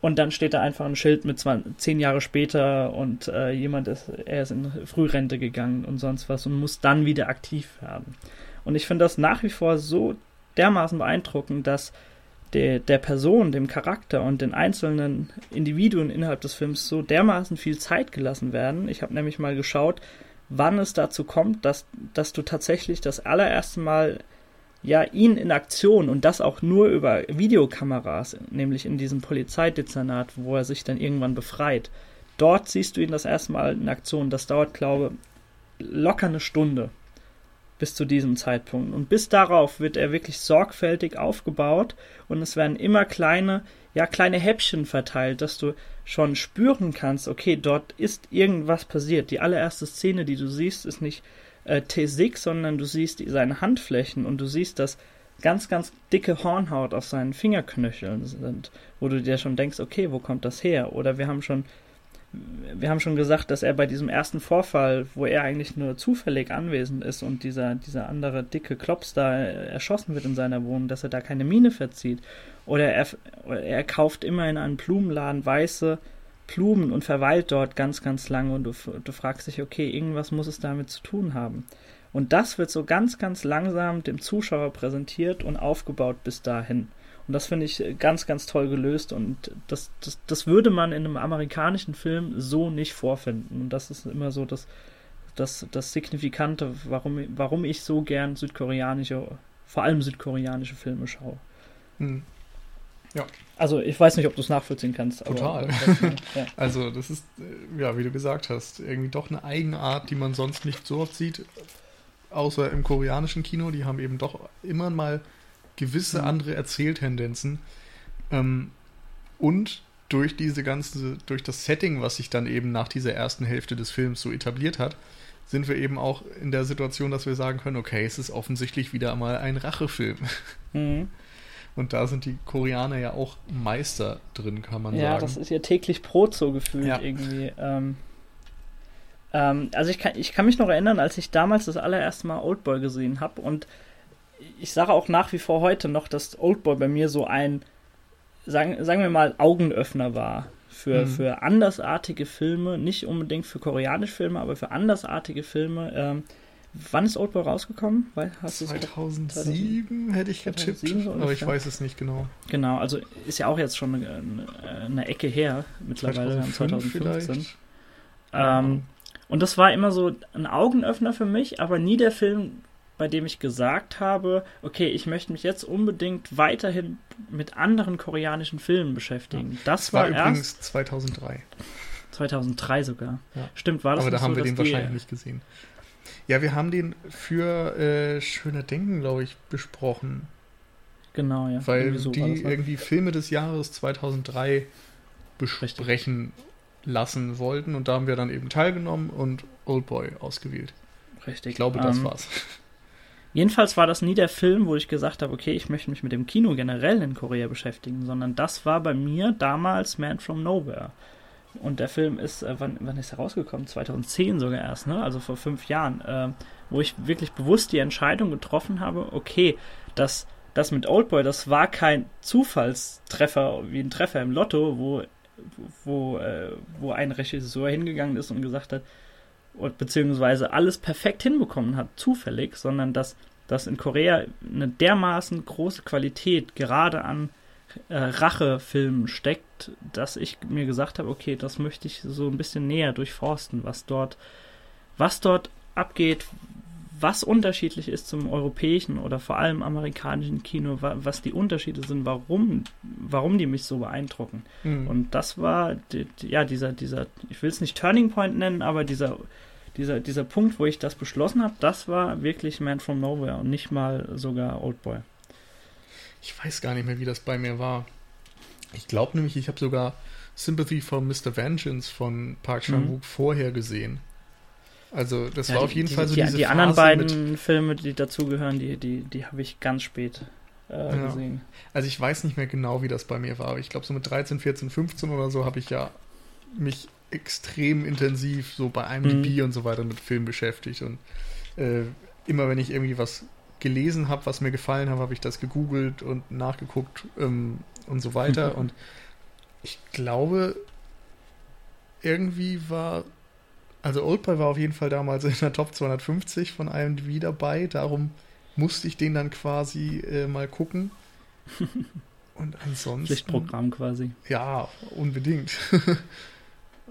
und dann steht da einfach ein Schild mit 20, zehn Jahre später und äh, jemand ist, er ist in Frührente gegangen und sonst was und muss dann wieder aktiv werden. Und ich finde das nach wie vor so dermaßen beeindruckend, dass der, der Person, dem Charakter und den einzelnen Individuen innerhalb des Films so dermaßen viel Zeit gelassen werden. Ich habe nämlich mal geschaut, wann es dazu kommt, dass, dass du tatsächlich das allererste Mal ja ihn in Aktion und das auch nur über Videokameras, nämlich in diesem Polizeidezernat, wo er sich dann irgendwann befreit. Dort siehst du ihn das erste Mal in Aktion. Das dauert, glaube ich, locker eine Stunde bis zu diesem Zeitpunkt. Und bis darauf wird er wirklich sorgfältig aufgebaut und es werden immer kleine, ja, kleine Häppchen verteilt, dass du schon spüren kannst, okay, dort ist irgendwas passiert. Die allererste Szene, die du siehst, ist nicht äh, T6, sondern du siehst seine Handflächen und du siehst, dass ganz, ganz dicke Hornhaut auf seinen Fingerknöcheln sind, wo du dir schon denkst, okay, wo kommt das her? Oder wir haben schon wir haben schon gesagt, dass er bei diesem ersten Vorfall, wo er eigentlich nur zufällig anwesend ist und dieser, dieser andere dicke Klops da erschossen wird in seiner Wohnung, dass er da keine Mine verzieht. Oder er, er kauft immer in einem Blumenladen weiße Blumen und verweilt dort ganz, ganz lange und du, du fragst dich, okay, irgendwas muss es damit zu tun haben. Und das wird so ganz, ganz langsam dem Zuschauer präsentiert und aufgebaut bis dahin. Und das finde ich ganz, ganz toll gelöst und das, das, das würde man in einem amerikanischen Film so nicht vorfinden. Und das ist immer so das, das, das Signifikante, warum, warum ich so gern südkoreanische, vor allem südkoreanische Filme schaue. Hm. Ja. Also ich weiß nicht, ob du es nachvollziehen kannst. Total. Aber, ja. Also das ist, äh, ja, wie du gesagt hast, irgendwie doch eine Eigenart, die man sonst nicht so oft sieht, außer im koreanischen Kino. Die haben eben doch immer mal gewisse mhm. andere Erzähltendenzen. Ähm, und durch diese ganze, durch das Setting, was sich dann eben nach dieser ersten Hälfte des Films so etabliert hat, sind wir eben auch in der Situation, dass wir sagen können, okay, es ist offensichtlich wieder einmal ein Rachefilm. Mhm. Und da sind die Koreaner ja auch Meister drin, kann man ja, sagen. Ja, das ist ja täglich Brot so gefühlt ja. irgendwie. Ähm, ähm, also ich kann, ich kann mich noch erinnern, als ich damals das allererste Mal Oldboy gesehen habe und ich sage auch nach wie vor heute noch, dass Oldboy bei mir so ein, sagen, sagen wir mal, Augenöffner war für, mhm. für andersartige Filme, nicht unbedingt für koreanische Filme, aber für andersartige Filme. Ähm, wann ist Oldboy rausgekommen? Weil, hast 2007 hätte ich getippt, aber ich weiß es nicht genau. Genau, also ist ja auch jetzt schon eine, eine Ecke her, mittlerweile 2015. Ähm, und das war immer so ein Augenöffner für mich, aber nie der Film, bei dem ich gesagt habe, okay, ich möchte mich jetzt unbedingt weiterhin mit anderen koreanischen Filmen beschäftigen. Ja. Das, das, war, war übrigens erst 2003. 2003 sogar. Ja. Stimmt, war das Aber da haben so, wir den wahrscheinlich nicht gesehen. Ja, wir haben den für äh, Schöner Denken, glaube ich, besprochen. Genau, ja. Weil so die irgendwie Filme des Jahres 2003 besprechen Richtig. lassen wollten. Und da haben wir dann eben teilgenommen und Oldboy ausgewählt. Richtig. Ich glaube, das ähm, war's. Jedenfalls war das nie der Film, wo ich gesagt habe, okay, ich möchte mich mit dem Kino generell in Korea beschäftigen, sondern das war bei mir damals Man from Nowhere. Und der Film ist, äh, wann, wann ist er rausgekommen? 2010 sogar erst, ne? Also vor fünf Jahren, äh, wo ich wirklich bewusst die Entscheidung getroffen habe, okay, das, das mit Oldboy, das war kein Zufallstreffer wie ein Treffer im Lotto, wo, wo, äh, wo ein Regisseur hingegangen ist und gesagt hat, beziehungsweise alles perfekt hinbekommen hat, zufällig, sondern dass, dass in Korea eine dermaßen große Qualität gerade an äh, Rachefilmen steckt, dass ich mir gesagt habe, okay, das möchte ich so ein bisschen näher durchforsten, was dort, was dort abgeht, was unterschiedlich ist zum europäischen oder vor allem amerikanischen Kino, was die Unterschiede sind, warum, warum die mich so beeindrucken. Mhm. Und das war die, ja dieser, dieser, ich will es nicht Turning Point nennen, aber dieser, dieser, dieser Punkt, wo ich das beschlossen habe, das war wirklich Man from Nowhere und nicht mal sogar Oldboy. Ich weiß gar nicht mehr, wie das bei mir war. Ich glaube nämlich, ich habe sogar Sympathy for Mr. Vengeance von Park Chan-wook mhm. vorher gesehen. Also das ja, war auf jeden die, Fall so die, diese Die anderen beiden Filme, die dazugehören, die, die, die habe ich ganz spät äh, ja. gesehen. Also ich weiß nicht mehr genau, wie das bei mir war. Aber ich glaube, so mit 13, 14, 15 oder so habe ich ja mich extrem intensiv so bei IMDb mhm. und so weiter mit Filmen beschäftigt. Und äh, immer wenn ich irgendwie was gelesen habe, was mir gefallen hat, habe ich das gegoogelt und nachgeguckt ähm, und so weiter. und ich glaube, irgendwie war, also Oldboy war auf jeden Fall damals in der Top 250 von IMDb dabei. Darum musste ich den dann quasi äh, mal gucken. Und ansonsten. Pflichtprogramm quasi. Ja, unbedingt.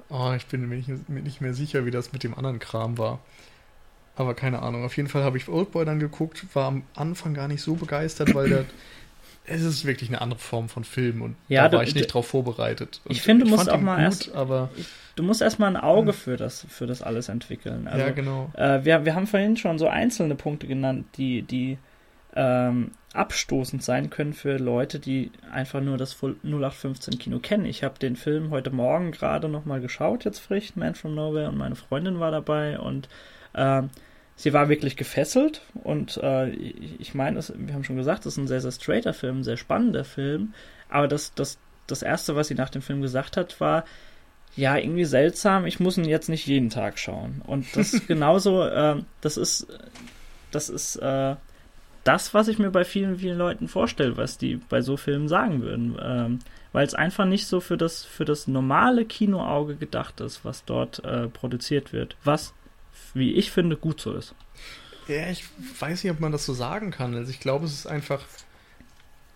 oh, ich bin mir nicht, mir nicht mehr sicher, wie das mit dem anderen Kram war. Aber keine Ahnung. Auf jeden Fall habe ich Oldboy dann geguckt, war am Anfang gar nicht so begeistert, weil der, es ist wirklich eine andere Form von Film und ja, da war du, ich nicht drauf vorbereitet. Und ich finde, du musst auch mal gut, erst, aber du musst erstmal ein Auge für das, für das alles entwickeln. Also, ja, genau. Äh, wir, wir haben vorhin schon so einzelne Punkte genannt, die, die ähm, abstoßend sein können für Leute, die einfach nur das 0815 Kino kennen. Ich habe den Film heute Morgen gerade nochmal geschaut, jetzt frisch, Man from Nowhere, und meine Freundin war dabei und äh, sie war wirklich gefesselt und äh, ich, meine, wir haben schon gesagt, es ist ein sehr, sehr straighter Film, ein sehr spannender Film, aber das, das, das Erste, was sie nach dem Film gesagt hat, war, ja, irgendwie seltsam, ich muss ihn jetzt nicht jeden Tag schauen. Und das ist genauso, äh, das ist, das ist äh, das, was ich mir bei vielen, vielen Leuten vorstelle, was die bei so Filmen sagen würden. Ähm, Weil es einfach nicht so für das, für das normale Kinoauge gedacht ist, was dort äh, produziert wird. Was wie ich finde, gut so ist. Ja, ich weiß nicht, ob man das so sagen kann. Also ich glaube, es ist einfach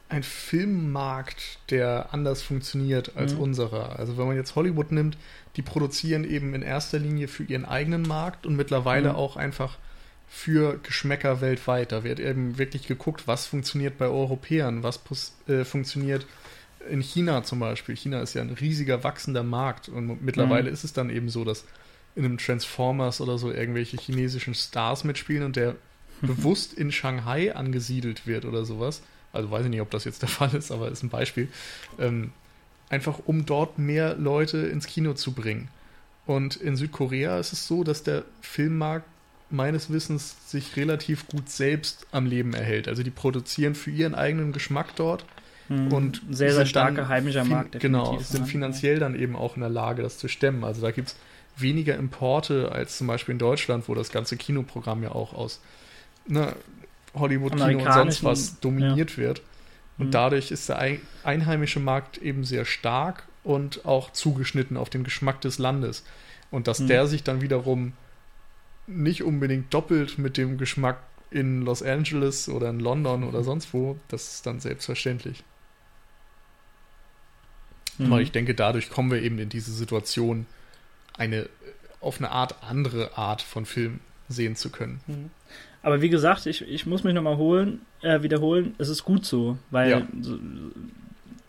ein Filmmarkt, der anders funktioniert als mhm. unserer. Also wenn man jetzt Hollywood nimmt, die produzieren eben in erster Linie für ihren eigenen Markt und mittlerweile mhm. auch einfach für Geschmäcker weltweit. Da wird eben wirklich geguckt, was funktioniert bei Europäern, was äh, funktioniert in China zum Beispiel. China ist ja ein riesiger wachsender Markt und mittlerweile mhm. ist es dann eben so, dass in einem Transformers oder so irgendwelche chinesischen Stars mitspielen und der bewusst in Shanghai angesiedelt wird oder sowas. Also weiß ich nicht, ob das jetzt der Fall ist, aber ist ein Beispiel. Ähm, einfach um dort mehr Leute ins Kino zu bringen. Und in Südkorea ist es so, dass der Filmmarkt meines Wissens sich relativ gut selbst am Leben erhält. Also die produzieren für ihren eigenen Geschmack dort. Hm, und sehr, sehr starker heimischer Markt. Genau, sind finanziell dann eben auch in der Lage, das zu stemmen. Also da gibt es weniger Importe als zum Beispiel in Deutschland, wo das ganze Kinoprogramm ja auch aus ne, Hollywood-Kino und sonst was dominiert ja. wird. Und mhm. dadurch ist der einheimische Markt eben sehr stark und auch zugeschnitten auf den Geschmack des Landes. Und dass mhm. der sich dann wiederum nicht unbedingt doppelt mit dem Geschmack in Los Angeles oder in London oder sonst wo, das ist dann selbstverständlich. Mhm. Aber ich denke, dadurch kommen wir eben in diese Situation, eine auf eine Art andere Art von Film sehen zu können. Mhm. Aber wie gesagt, ich, ich muss mich nochmal holen, äh, wiederholen, es ist gut so, weil ja. so,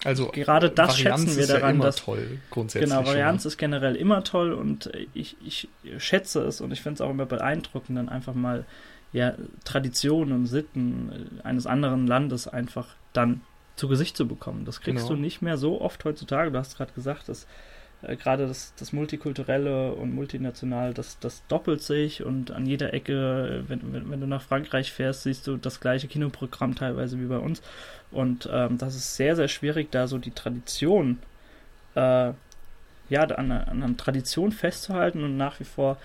also gerade das Varianz schätzen wir daran, ja immer dass toll grundsätzlich. Genau, Varianz ist generell immer toll und ich, ich schätze es und ich finde es auch immer beeindruckend, dann einfach mal ja, Traditionen und Sitten eines anderen Landes einfach dann zu Gesicht zu bekommen. Das kriegst genau. du nicht mehr so oft heutzutage. Du hast gerade gesagt, dass äh, gerade das, das Multikulturelle und Multinational, das, das doppelt sich und an jeder Ecke, wenn, wenn, wenn du nach Frankreich fährst, siehst du das gleiche Kinoprogramm teilweise wie bei uns. Und ähm, das ist sehr, sehr schwierig, da so die Tradition, äh, ja, an, an einer Tradition festzuhalten und nach wie vor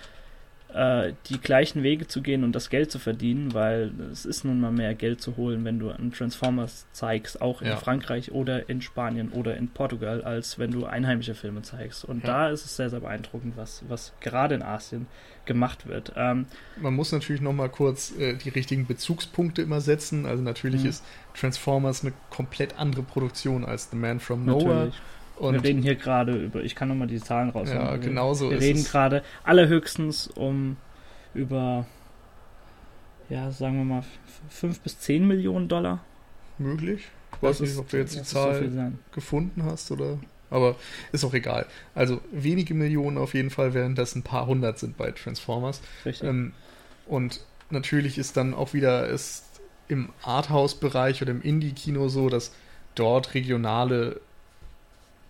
äh, die gleichen Wege zu gehen und das Geld zu verdienen, weil es ist nun mal mehr Geld zu holen, wenn du an Transformers zeigst, auch in ja. Frankreich oder in Spanien oder in Portugal, als wenn du einheimische Filme zeigst. Und ja. da ist es sehr, sehr beeindruckend, was, was gerade in Asien gemacht wird. Ähm, Man muss natürlich noch mal kurz äh, die richtigen Bezugspunkte immer setzen. Also natürlich mhm. ist Transformers eine komplett andere Produktion als The Man from Nowhere. Natürlich. Und wir reden hier gerade über, ich kann nochmal die Zahlen raus. Ja, genau so Wir reden gerade allerhöchstens um über, ja, sagen wir mal, 5 bis 10 Millionen Dollar. Möglich. Ich weiß nicht, ob du jetzt die Zahl so gefunden hast oder. Aber ist auch egal. Also wenige Millionen auf jeden Fall, während das ein paar hundert sind bei Transformers. Richtig. Ähm, und natürlich ist dann auch wieder ist im Arthouse-Bereich oder im Indie-Kino so, dass dort regionale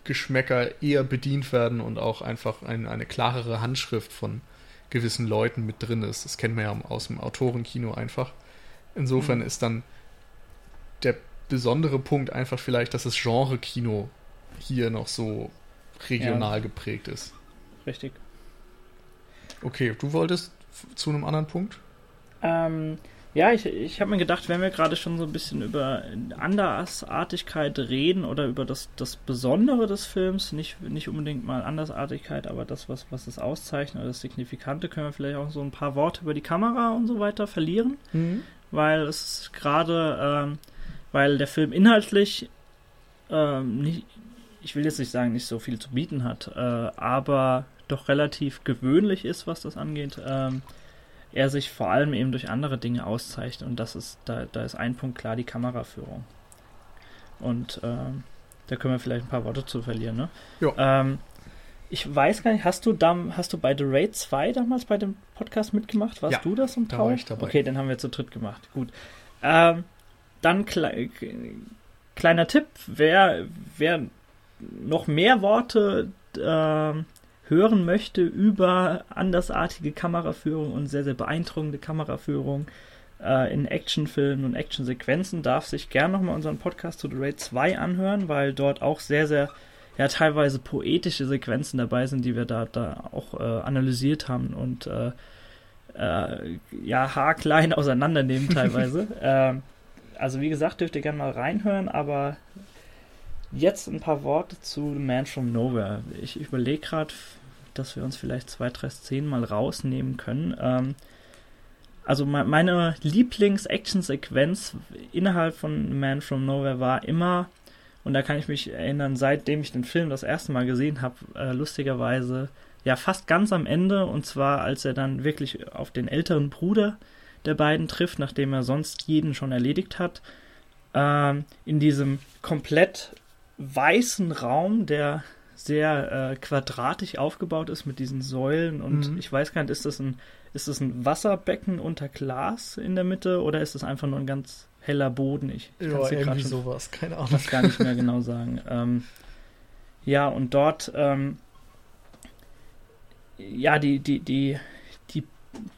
Geschmäcker eher bedient werden und auch einfach ein, eine klarere Handschrift von gewissen Leuten mit drin ist. Das kennt man ja aus dem Autorenkino einfach. Insofern mhm. ist dann der besondere Punkt einfach vielleicht, dass das Genre-Kino hier noch so regional ja. geprägt ist. Richtig. Okay, du wolltest zu einem anderen Punkt? Ähm, ja, ich, ich habe mir gedacht, wenn wir gerade schon so ein bisschen über Andersartigkeit reden oder über das, das Besondere des Films, nicht, nicht unbedingt mal Andersartigkeit, aber das, was, was es auszeichnet oder das Signifikante, können wir vielleicht auch so ein paar Worte über die Kamera und so weiter verlieren, mhm. weil es gerade, ähm, weil der Film inhaltlich ähm, nicht, ich will jetzt nicht sagen, nicht so viel zu bieten hat, äh, aber doch relativ gewöhnlich ist, was das angeht. Ähm, er sich vor allem eben durch andere Dinge auszeichnet. Und das ist, da, da ist ein Punkt klar, die Kameraführung. Und ähm, da können wir vielleicht ein paar Worte zu verlieren, ne? Ja. Ähm, ich weiß gar nicht, hast du, da, hast du bei The Raid 2 damals bei dem Podcast mitgemacht? Warst ja, du das und da war ich dabei. Okay, den haben wir zu dritt gemacht. Gut. Ähm, dann kle kleiner Tipp, wer, wer noch mehr Worte äh, hören möchte über andersartige Kameraführung und sehr, sehr beeindruckende Kameraführung äh, in Actionfilmen und Actionsequenzen, darf sich gern nochmal unseren Podcast zu The Raid 2 anhören, weil dort auch sehr, sehr, ja, teilweise poetische Sequenzen dabei sind, die wir da, da auch äh, analysiert haben und äh, äh ja, haarklein auseinandernehmen teilweise. Ähm, also wie gesagt, dürft ihr gerne mal reinhören, aber jetzt ein paar Worte zu The Man from Nowhere. Ich überlege gerade, dass wir uns vielleicht zwei, drei Szenen mal rausnehmen können. Ähm, also meine Lieblings-Action-Sequenz innerhalb von Man from Nowhere war immer, und da kann ich mich erinnern, seitdem ich den Film das erste Mal gesehen habe, äh, lustigerweise, ja fast ganz am Ende, und zwar als er dann wirklich auf den älteren Bruder der beiden trifft, nachdem er sonst jeden schon erledigt hat, äh, in diesem komplett weißen Raum, der sehr äh, quadratisch aufgebaut ist mit diesen Säulen und mhm. ich weiß gar nicht, ist das ein ist das ein Wasserbecken unter Glas in der Mitte oder ist das einfach nur ein ganz heller Boden? Ich, ich ja, irgendwie schon, sowas, keine Ahnung. Das gar nicht mehr genau sagen. Ähm, ja, und dort ähm, ja, die, die, die, die,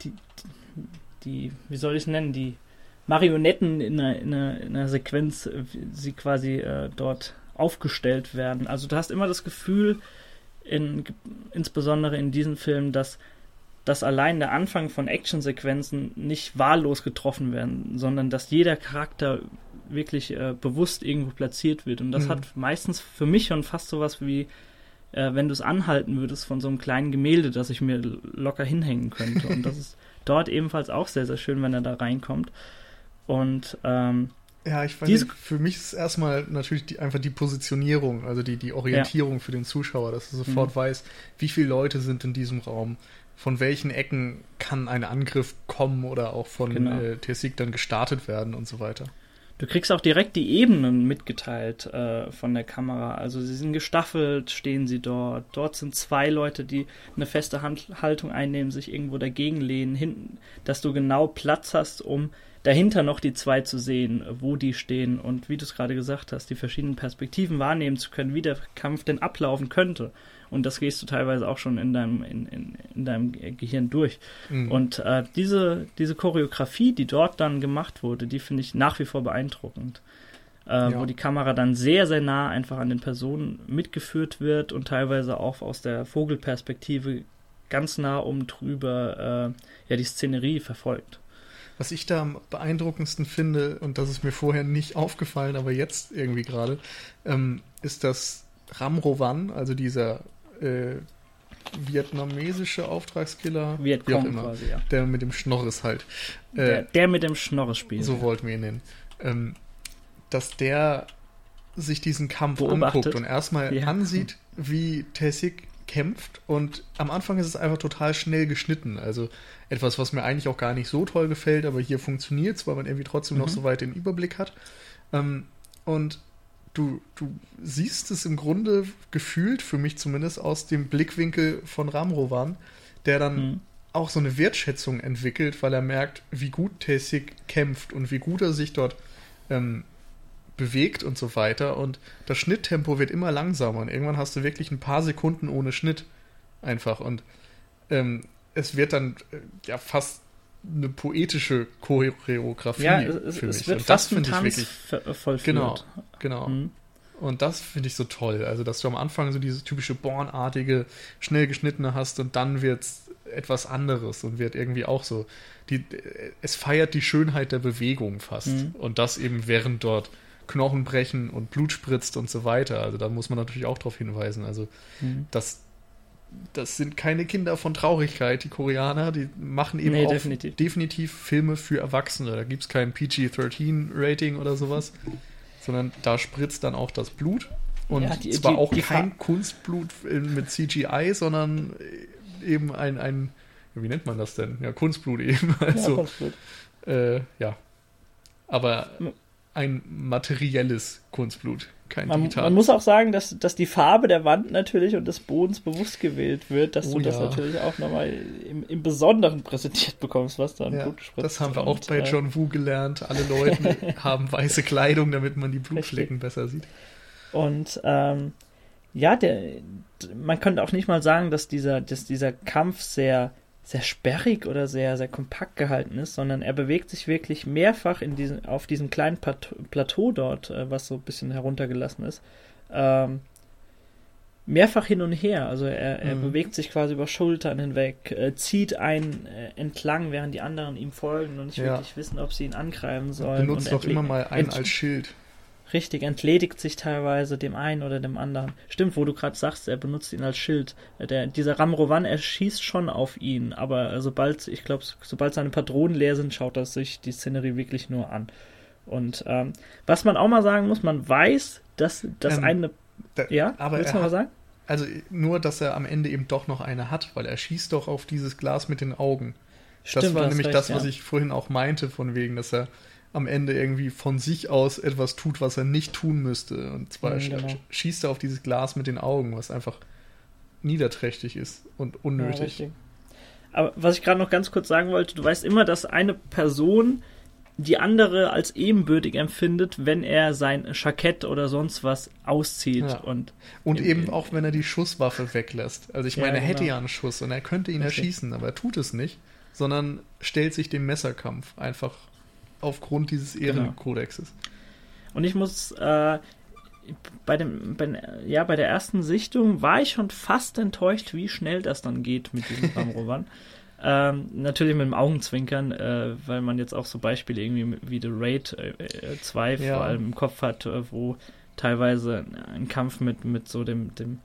die, die, wie soll ich es nennen, die Marionetten in einer, in einer, in einer Sequenz, sie quasi äh, dort aufgestellt werden. Also du hast immer das Gefühl, in, insbesondere in diesen Filmen, dass, dass allein der Anfang von Actionsequenzen nicht wahllos getroffen werden, sondern dass jeder Charakter wirklich äh, bewusst irgendwo platziert wird. Und das mhm. hat meistens für mich schon fast sowas wie, äh, wenn du es anhalten würdest von so einem kleinen Gemälde, das ich mir locker hinhängen könnte. Und das ist dort ebenfalls auch sehr, sehr schön, wenn er da reinkommt. Und ähm, ja, ich weiß für mich ist erstmal natürlich die, einfach die Positionierung, also die, die Orientierung ja. für den Zuschauer, dass er sofort mhm. weiß, wie viele Leute sind in diesem Raum, von welchen Ecken kann ein Angriff kommen oder auch von genau. äh, Tessig dann gestartet werden und so weiter. Du kriegst auch direkt die Ebenen mitgeteilt äh, von der Kamera. Also sie sind gestaffelt, stehen sie dort. Dort sind zwei Leute, die eine feste Hand Haltung einnehmen, sich irgendwo dagegen lehnen, hinten, dass du genau Platz hast, um dahinter noch die zwei zu sehen, wo die stehen und wie du es gerade gesagt hast, die verschiedenen Perspektiven wahrnehmen zu können, wie der Kampf denn ablaufen könnte. Und das gehst du teilweise auch schon in deinem, in, in, in deinem Gehirn durch. Mhm. Und äh, diese, diese Choreografie, die dort dann gemacht wurde, die finde ich nach wie vor beeindruckend. Äh, ja. Wo die Kamera dann sehr, sehr nah einfach an den Personen mitgeführt wird und teilweise auch aus der Vogelperspektive ganz nah um drüber äh, ja die Szenerie verfolgt. Was ich da am beeindruckendsten finde, und das ist mir vorher nicht aufgefallen, aber jetzt irgendwie gerade, ähm, ist, dass Ramrovan, also dieser äh, vietnamesische Auftragskiller, Vietcong wie auch immer, quasi, ja. der mit dem Schnorres halt. Äh, der, der, mit dem Schnorres spielt. So ja. wollten wir ihn nennen. Ähm, dass der sich diesen Kampf Beobachtet. anguckt und erstmal ja. ansieht, wie Tessig kämpft und am Anfang ist es einfach total schnell geschnitten. Also etwas, was mir eigentlich auch gar nicht so toll gefällt, aber hier funktioniert es, weil man irgendwie trotzdem mhm. noch so weit den Überblick hat. Ähm, und du, du siehst es im Grunde gefühlt, für mich zumindest, aus dem Blickwinkel von Ramrovan, der dann mhm. auch so eine Wertschätzung entwickelt, weil er merkt, wie gut Tessig kämpft und wie gut er sich dort ähm, bewegt und so weiter. Und das Schnitttempo wird immer langsamer und irgendwann hast du wirklich ein paar Sekunden ohne Schnitt einfach. Und ähm, es wird dann äh, ja fast eine poetische Choreografie ja, es, für mich. Und das finde ich wirklich vollführt. Genau, genau. Mhm. Und das finde ich so toll. Also, dass du am Anfang so dieses typische Born-artige, schnell geschnittene hast und dann wird es etwas anderes und wird irgendwie auch so. Die, es feiert die Schönheit der Bewegung fast. Mhm. Und das eben während dort Knochen brechen und Blut spritzt und so weiter. Also da muss man natürlich auch darauf hinweisen. Also mhm. das, das sind keine Kinder von Traurigkeit, die Koreaner, die machen eben nee, auch definitiv. definitiv. Filme für Erwachsene. Da gibt es kein PG-13-Rating oder sowas, sondern da spritzt dann auch das Blut. Und ja, die, zwar die, auch die kein Kunstblut mit CGI, sondern eben ein, ein, wie nennt man das denn? Ja, Kunstblut eben. Also, ja, Kunstblut. Äh, ja. Aber ein materielles Kunstblut, kein man, digital. Man muss auch sagen, dass, dass die Farbe der Wand natürlich und des Bodens bewusst gewählt wird, dass oh, du das ja. natürlich auch nochmal im, im Besonderen präsentiert bekommst, was da an ja, Blut. Das haben wir auch bei äh, John Woo gelernt. Alle Leute haben weiße Kleidung, damit man die Blutflecken Richtig. besser sieht. Und ähm, ja, der, man könnte auch nicht mal sagen, dass dieser, dass dieser Kampf sehr sehr sperrig oder sehr, sehr kompakt gehalten ist, sondern er bewegt sich wirklich mehrfach in diesen, auf diesem kleinen Plateau dort, äh, was so ein bisschen heruntergelassen ist, ähm, mehrfach hin und her. Also er, er mhm. bewegt sich quasi über Schultern hinweg, äh, zieht einen äh, entlang, während die anderen ihm folgen und nicht ja. wirklich wissen, ob sie ihn angreifen sollen. Benutzt doch immer mal einen als Schild. Richtig, entledigt sich teilweise dem einen oder dem anderen. Stimmt, wo du gerade sagst, er benutzt ihn als Schild. Der, dieser Ramrovan, er schießt schon auf ihn, aber sobald, ich glaube, sobald seine Patronen leer sind, schaut er sich die Szenerie wirklich nur an. Und ähm, was man auch mal sagen muss, man weiß, dass das ähm, eine. Da, ja, aber willst du mal sagen? Also nur, dass er am Ende eben doch noch eine hat, weil er schießt doch auf dieses Glas mit den Augen. Stimmt, das war nämlich recht, das, was ja. ich vorhin auch meinte, von wegen, dass er am Ende irgendwie von sich aus etwas tut, was er nicht tun müsste. Und zwar mhm, genau. schießt er auf dieses Glas mit den Augen, was einfach niederträchtig ist und unnötig. Ja, Aber was ich gerade noch ganz kurz sagen wollte, du weißt immer, dass eine Person die andere als ebenbürtig empfindet, wenn er sein Jackett oder sonst was auszieht. Ja. Und, und eben auch, wenn er die Schusswaffe weglässt. Also ich meine, er genau. hätte ja einen Schuss und er könnte ihn Richtig. erschießen, aber er tut es nicht, sondern stellt sich dem Messerkampf einfach aufgrund dieses genau. Ehrenkodexes. Genau. Und ich muss äh, bei dem, bei, ja, bei der ersten Sichtung war ich schon fast enttäuscht, wie schnell das dann geht mit diesem Ramrovan. ähm, natürlich mit dem Augenzwinkern, äh, weil man jetzt auch so Beispiele irgendwie wie The Raid 2 äh, ja. vor allem im Kopf hat, äh, wo teilweise ein Kampf mit, mit so dem, dem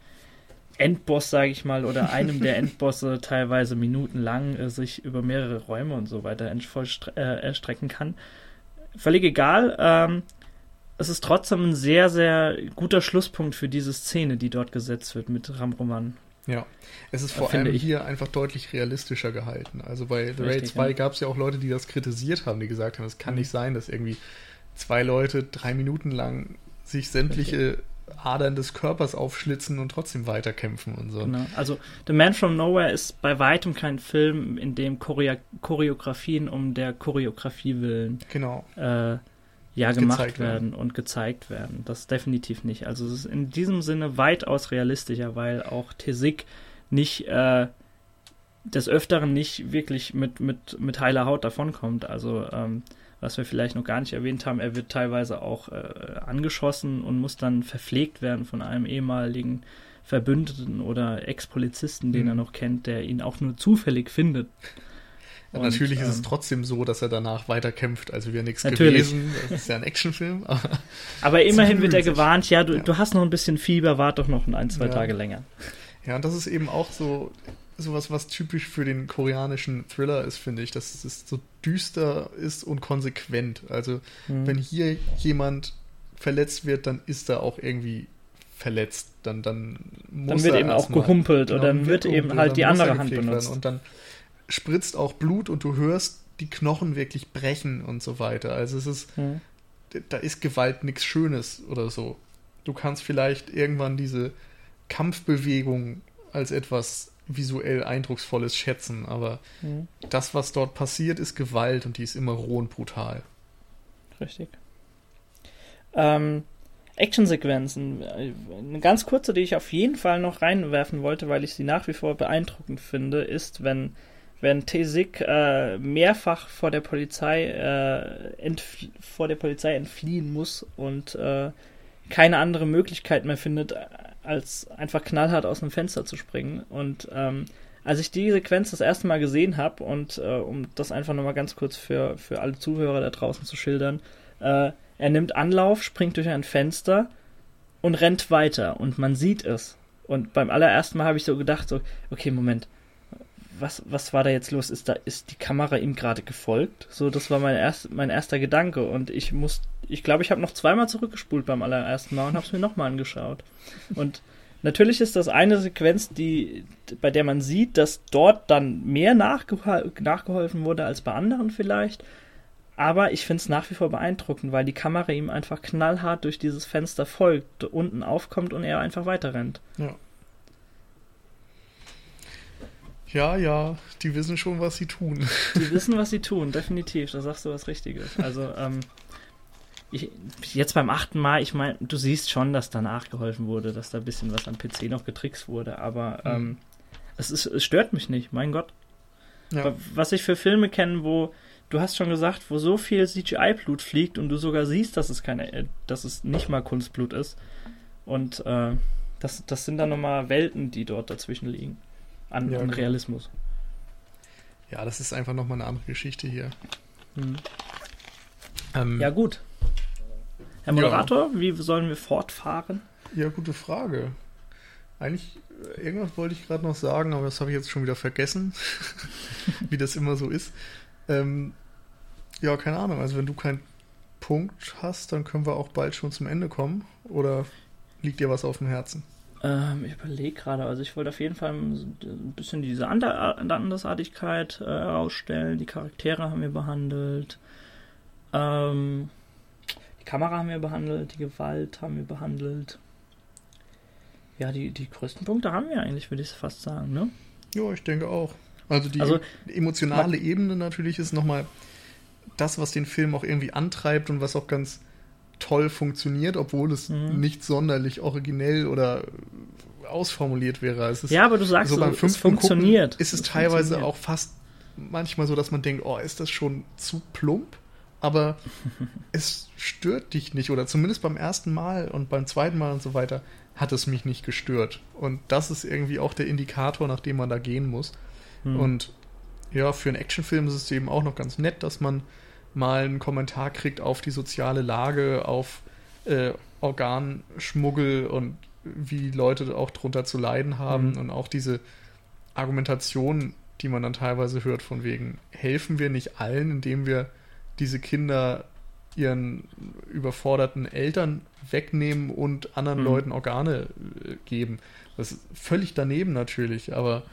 Endboss, sage ich mal, oder einem der Endbosse teilweise minutenlang äh, sich über mehrere Räume und so weiter äh, erstrecken kann. Völlig egal. Ähm, es ist trotzdem ein sehr, sehr guter Schlusspunkt für diese Szene, die dort gesetzt wird mit Ramroman. Ja, es ist vor allem ich. hier einfach deutlich realistischer gehalten. Also bei The Raid 2 ja. gab es ja auch Leute, die das kritisiert haben, die gesagt haben, es kann mhm. nicht sein, dass irgendwie zwei Leute drei Minuten lang sich sämtliche Adern des Körpers aufschlitzen und trotzdem weiterkämpfen und so. Genau. Also The Man from Nowhere ist bei weitem kein Film, in dem Choreo Choreografien um der Choreografie willen genau. äh, ja gemacht werden, werden und gezeigt werden. Das definitiv nicht. Also es ist in diesem Sinne weitaus realistischer, weil auch Tesik nicht äh, des Öfteren nicht wirklich mit, mit, mit heiler Haut davonkommt. Also ähm, was wir vielleicht noch gar nicht erwähnt haben, er wird teilweise auch äh, angeschossen und muss dann verpflegt werden von einem ehemaligen Verbündeten oder Ex-Polizisten, den mhm. er noch kennt, der ihn auch nur zufällig findet. Und, natürlich ähm, ist es ähm, trotzdem so, dass er danach weiterkämpft, also wäre nichts natürlich. gewesen. Das ist ja ein Actionfilm. Aber, aber immerhin wird er gewarnt, ja du, ja. du hast noch ein bisschen Fieber, wart doch noch ein, zwei ja. Tage länger. Ja, und das ist eben auch so sowas, was typisch für den koreanischen Thriller ist, finde ich, dass es so düster ist und konsequent. Also, mhm. wenn hier jemand verletzt wird, dann ist er auch irgendwie verletzt. Dann, dann muss Dann wird eben auch gehumpelt genau, oder dann wird, eben halt die andere Hand benutzt. Und dann spritzt auch Blut und du hörst die Knochen wirklich brechen und so weiter. Also es ist, mhm. da ist Gewalt nichts Schönes oder so. Du kannst vielleicht irgendwann diese Kampfbewegung als etwas visuell eindrucksvolles schätzen, aber mhm. das, was dort passiert, ist Gewalt und die ist immer roh und brutal. Richtig. Ähm, Actionsequenzen. Eine ganz kurze, die ich auf jeden Fall noch reinwerfen wollte, weil ich sie nach wie vor beeindruckend finde, ist, wenn, wenn Tesik äh, mehrfach vor der Polizei äh, vor der Polizei entfliehen muss und äh, keine andere Möglichkeit mehr findet, als einfach knallhart aus dem Fenster zu springen. Und ähm, als ich die Sequenz das erste Mal gesehen habe, und äh, um das einfach nochmal ganz kurz für, für alle Zuhörer da draußen zu schildern, äh, er nimmt Anlauf, springt durch ein Fenster und rennt weiter und man sieht es. Und beim allerersten Mal habe ich so gedacht, so, okay, Moment, was, was war da jetzt los? Ist da, ist die Kamera ihm gerade gefolgt? So, das war mein, erst, mein erster Gedanke und ich muss, ich glaube, ich habe noch zweimal zurückgespult beim allerersten Mal und habe es mir nochmal angeschaut. Und natürlich ist das eine Sequenz, die, bei der man sieht, dass dort dann mehr nachgehol nachgeholfen wurde als bei anderen vielleicht. Aber ich finde es nach wie vor beeindruckend, weil die Kamera ihm einfach knallhart durch dieses Fenster folgt, unten aufkommt und er einfach weiter rennt. Ja. Ja, ja, die wissen schon, was sie tun. Die wissen, was sie tun, definitiv. Da sagst du was Richtiges. Also, ähm, ich, jetzt beim achten Mal, ich meine, du siehst schon, dass danach geholfen wurde, dass da ein bisschen was am PC noch getrickst wurde, aber mhm. ähm, es, ist, es stört mich nicht, mein Gott. Ja. Was ich für Filme kenne, wo, du hast schon gesagt, wo so viel CGI-Blut fliegt und du sogar siehst, dass es keine, äh, dass es nicht mal Kunstblut ist. Und äh, das, das sind dann nochmal Welten, die dort dazwischen liegen an, ja, an genau. Realismus. Ja, das ist einfach nochmal eine andere Geschichte hier. Hm. Ähm, ja, gut. Herr Moderator, ja. wie sollen wir fortfahren? Ja, gute Frage. Eigentlich, äh, irgendwas wollte ich gerade noch sagen, aber das habe ich jetzt schon wieder vergessen, wie das immer so ist. Ähm, ja, keine Ahnung. Also, wenn du keinen Punkt hast, dann können wir auch bald schon zum Ende kommen. Oder liegt dir was auf dem Herzen? Ähm, ich überlege gerade, also ich wollte auf jeden Fall ein bisschen diese Andersartigkeit äh, herausstellen. Die Charaktere haben wir behandelt. Ähm, die Kamera haben wir behandelt, die Gewalt haben wir behandelt. Ja, die, die größten Punkte haben wir eigentlich, würde ich fast sagen, ne? Ja, ich denke auch. Also die also, emotionale Ebene natürlich ist nochmal das, was den Film auch irgendwie antreibt und was auch ganz toll funktioniert, obwohl es mhm. nicht sonderlich originell oder ausformuliert wäre. Es ist ja, aber du sagst, so beim es funktioniert. Gucken ist es, es teilweise auch fast manchmal so, dass man denkt, oh, ist das schon zu plump? Aber es stört dich nicht oder zumindest beim ersten Mal und beim zweiten Mal und so weiter hat es mich nicht gestört. Und das ist irgendwie auch der Indikator, nach dem man da gehen muss. Mhm. Und ja, für einen Actionfilm ist es eben auch noch ganz nett, dass man mal einen Kommentar kriegt auf die soziale Lage, auf äh, Organschmuggel und wie Leute auch drunter zu leiden haben mhm. und auch diese Argumentation, die man dann teilweise hört, von wegen, helfen wir nicht allen, indem wir diese Kinder ihren überforderten Eltern wegnehmen und anderen mhm. Leuten Organe äh, geben. Das ist völlig daneben natürlich, aber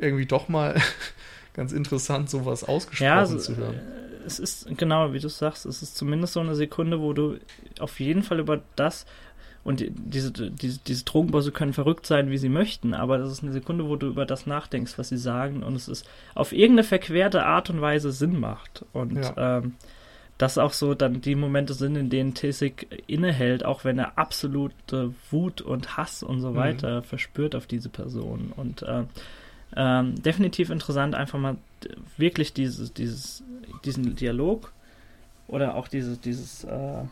irgendwie doch mal ganz interessant, sowas ausgesprochen ja, also, zu hören. Es ist, genau, wie du sagst, es ist zumindest so eine Sekunde, wo du auf jeden Fall über das, und diese, diese, diese Drogenbosse können verrückt sein, wie sie möchten, aber das ist eine Sekunde, wo du über das nachdenkst, was sie sagen und es ist auf irgendeine verquerte Art und Weise Sinn macht. Und ja. ähm, das auch so dann die Momente sind, in denen Tessig innehält, auch wenn er absolute Wut und Hass und so mhm. weiter mhm. verspürt auf diese Person. Und äh, ähm, definitiv interessant, einfach mal wirklich dieses, dieses, diesen Dialog oder auch dieses, dieses äh,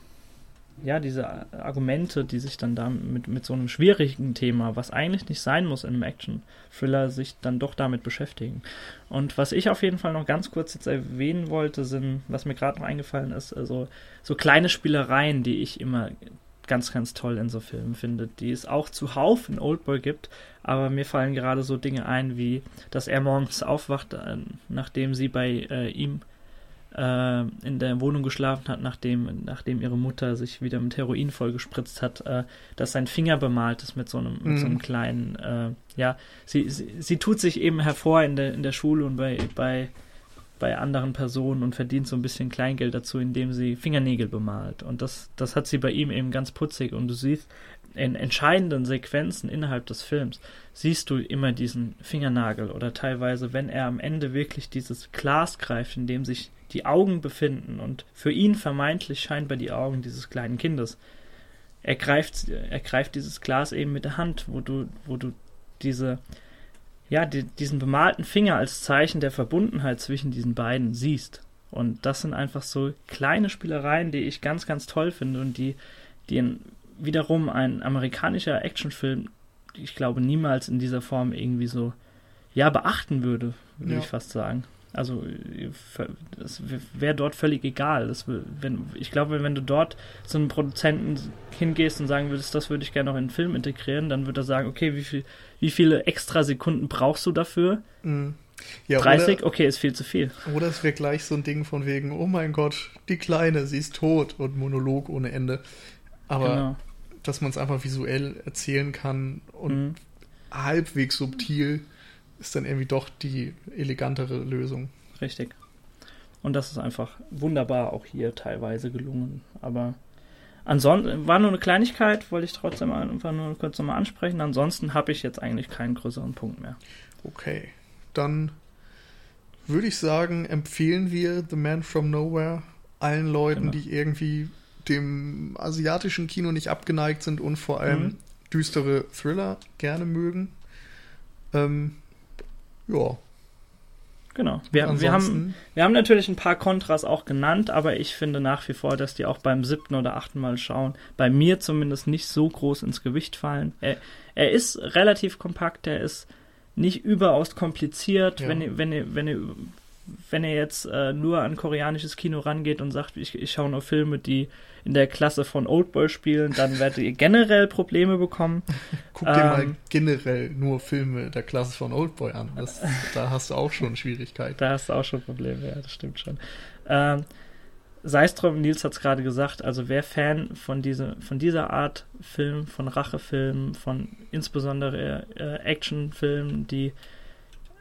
ja, diese Argumente, die sich dann da mit, mit so einem schwierigen Thema, was eigentlich nicht sein muss in einem Action-Thriller, sich dann doch damit beschäftigen. Und was ich auf jeden Fall noch ganz kurz jetzt erwähnen wollte, sind, was mir gerade noch eingefallen ist, also so kleine Spielereien, die ich immer ganz, ganz toll in so Filmen finde, die es auch zuhauf in Oldboy gibt, aber mir fallen gerade so Dinge ein, wie, dass er morgens aufwacht, äh, nachdem sie bei äh, ihm äh, in der Wohnung geschlafen hat, nachdem, nachdem ihre Mutter sich wieder mit Heroin vollgespritzt hat, äh, dass sein Finger bemalt ist mit so einem, mit so einem mhm. kleinen, äh, ja, sie, sie, sie tut sich eben hervor in der, in der Schule und bei, bei, bei anderen Personen und verdient so ein bisschen Kleingeld dazu, indem sie Fingernägel bemalt. Und das, das hat sie bei ihm eben ganz putzig. Und du siehst, in entscheidenden Sequenzen innerhalb des Films siehst du immer diesen Fingernagel oder teilweise, wenn er am Ende wirklich dieses Glas greift, in dem sich die Augen befinden und für ihn vermeintlich scheinbar die Augen dieses kleinen Kindes. Er greift, er greift dieses Glas eben mit der Hand, wo du, wo du diese, ja, die, diesen bemalten Finger als Zeichen der Verbundenheit zwischen diesen beiden siehst. Und das sind einfach so kleine Spielereien, die ich ganz, ganz toll finde und die, die wiederum ein amerikanischer Actionfilm, ich glaube, niemals in dieser Form irgendwie so, ja, beachten würde, würde ja. ich fast sagen. Also das wäre dort völlig egal. Das, wenn, ich glaube, wenn du dort zu einem Produzenten hingehst und sagen würdest, das würde ich gerne noch in den Film integrieren, dann würde er sagen, okay, wie, viel, wie viele extra Sekunden brauchst du dafür? Mhm. Ja, 30, oder, okay, ist viel zu viel. Oder es wäre gleich so ein Ding von wegen, oh mein Gott, die Kleine, sie ist tot und Monolog ohne Ende. Aber genau. Dass man es einfach visuell erzählen kann und mhm. halbwegs subtil ist dann irgendwie doch die elegantere Lösung. Richtig. Und das ist einfach wunderbar auch hier teilweise gelungen. Aber ansonsten war nur eine Kleinigkeit, wollte ich trotzdem einfach nur kurz nochmal ansprechen. Ansonsten habe ich jetzt eigentlich keinen größeren Punkt mehr. Okay, dann würde ich sagen, empfehlen wir The Man from Nowhere allen Leuten, genau. die irgendwie dem asiatischen Kino nicht abgeneigt sind und vor allem mhm. düstere Thriller gerne mögen. Ähm, ja. Genau. Wir, wir, haben, wir haben natürlich ein paar Kontras auch genannt, aber ich finde nach wie vor, dass die auch beim siebten oder achten Mal schauen, bei mir zumindest nicht so groß ins Gewicht fallen. Er, er ist relativ kompakt, er ist nicht überaus kompliziert. Ja. Wenn, ihr, wenn, ihr, wenn, ihr, wenn ihr jetzt äh, nur an koreanisches Kino rangeht und sagt, ich, ich schaue nur Filme, die in der Klasse von Oldboy spielen, dann werdet ihr generell Probleme bekommen. Guck dir ähm, mal generell nur Filme der Klasse von Oldboy an. Das, da hast du auch schon Schwierigkeiten. Da hast du auch schon Probleme, ja, das stimmt schon. Ähm, sei es drum, Nils hat es gerade gesagt, also wer Fan von, diese, von dieser Art Film, von Rachefilmen, von insbesondere äh, Actionfilmen, die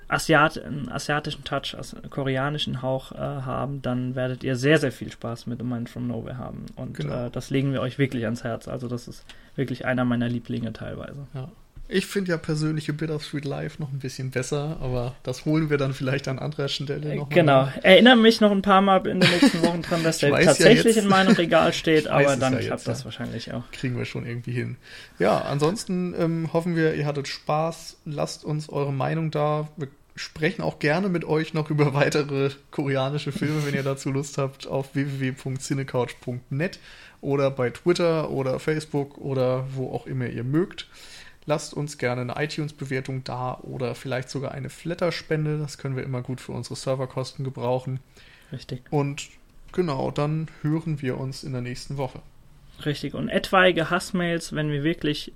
Asiat einen asiatischen Touch, also koreanischen Hauch äh, haben, dann werdet ihr sehr, sehr viel Spaß mit The Mind from Nowhere haben. Und genau. äh, das legen wir euch wirklich ans Herz. Also das ist wirklich einer meiner Lieblinge teilweise. Ja. Ich finde ja persönliche Bittersweet Live noch ein bisschen besser, aber das holen wir dann vielleicht an anderer Stelle noch. Genau. Mal. Erinnere mich noch ein paar Mal in den nächsten Wochen dran, dass der tatsächlich ja in meinem Regal steht, aber dann ja klappt jetzt, das ja. wahrscheinlich auch. Kriegen wir schon irgendwie hin. Ja, ansonsten ähm, hoffen wir, ihr hattet Spaß. Lasst uns eure Meinung da. Wir sprechen auch gerne mit euch noch über weitere koreanische Filme, wenn ihr dazu Lust habt, auf www.cinecouch.net oder bei Twitter oder Facebook oder wo auch immer ihr mögt. Lasst uns gerne eine iTunes-Bewertung da oder vielleicht sogar eine Flatter-Spende. Das können wir immer gut für unsere Serverkosten gebrauchen. Richtig. Und genau, dann hören wir uns in der nächsten Woche. Richtig. Und etwaige Hassmails, wenn wir wirklich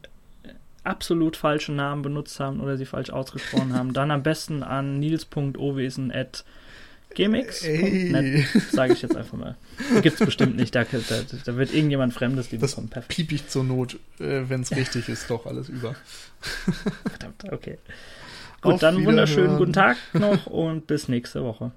absolut falsche Namen benutzt haben oder sie falsch ausgesprochen haben, dann am besten an nils.owesen.gmx.net, sage ich jetzt einfach mal. Gibt es bestimmt nicht, da, da, da, wird irgendjemand Fremdes die das bekommen. Perfekt. piep ich zur Not, äh, wenn es richtig ist, doch alles über. Verdammt, okay. Gut, Auf dann wunderschönen guten Tag noch und bis nächste Woche.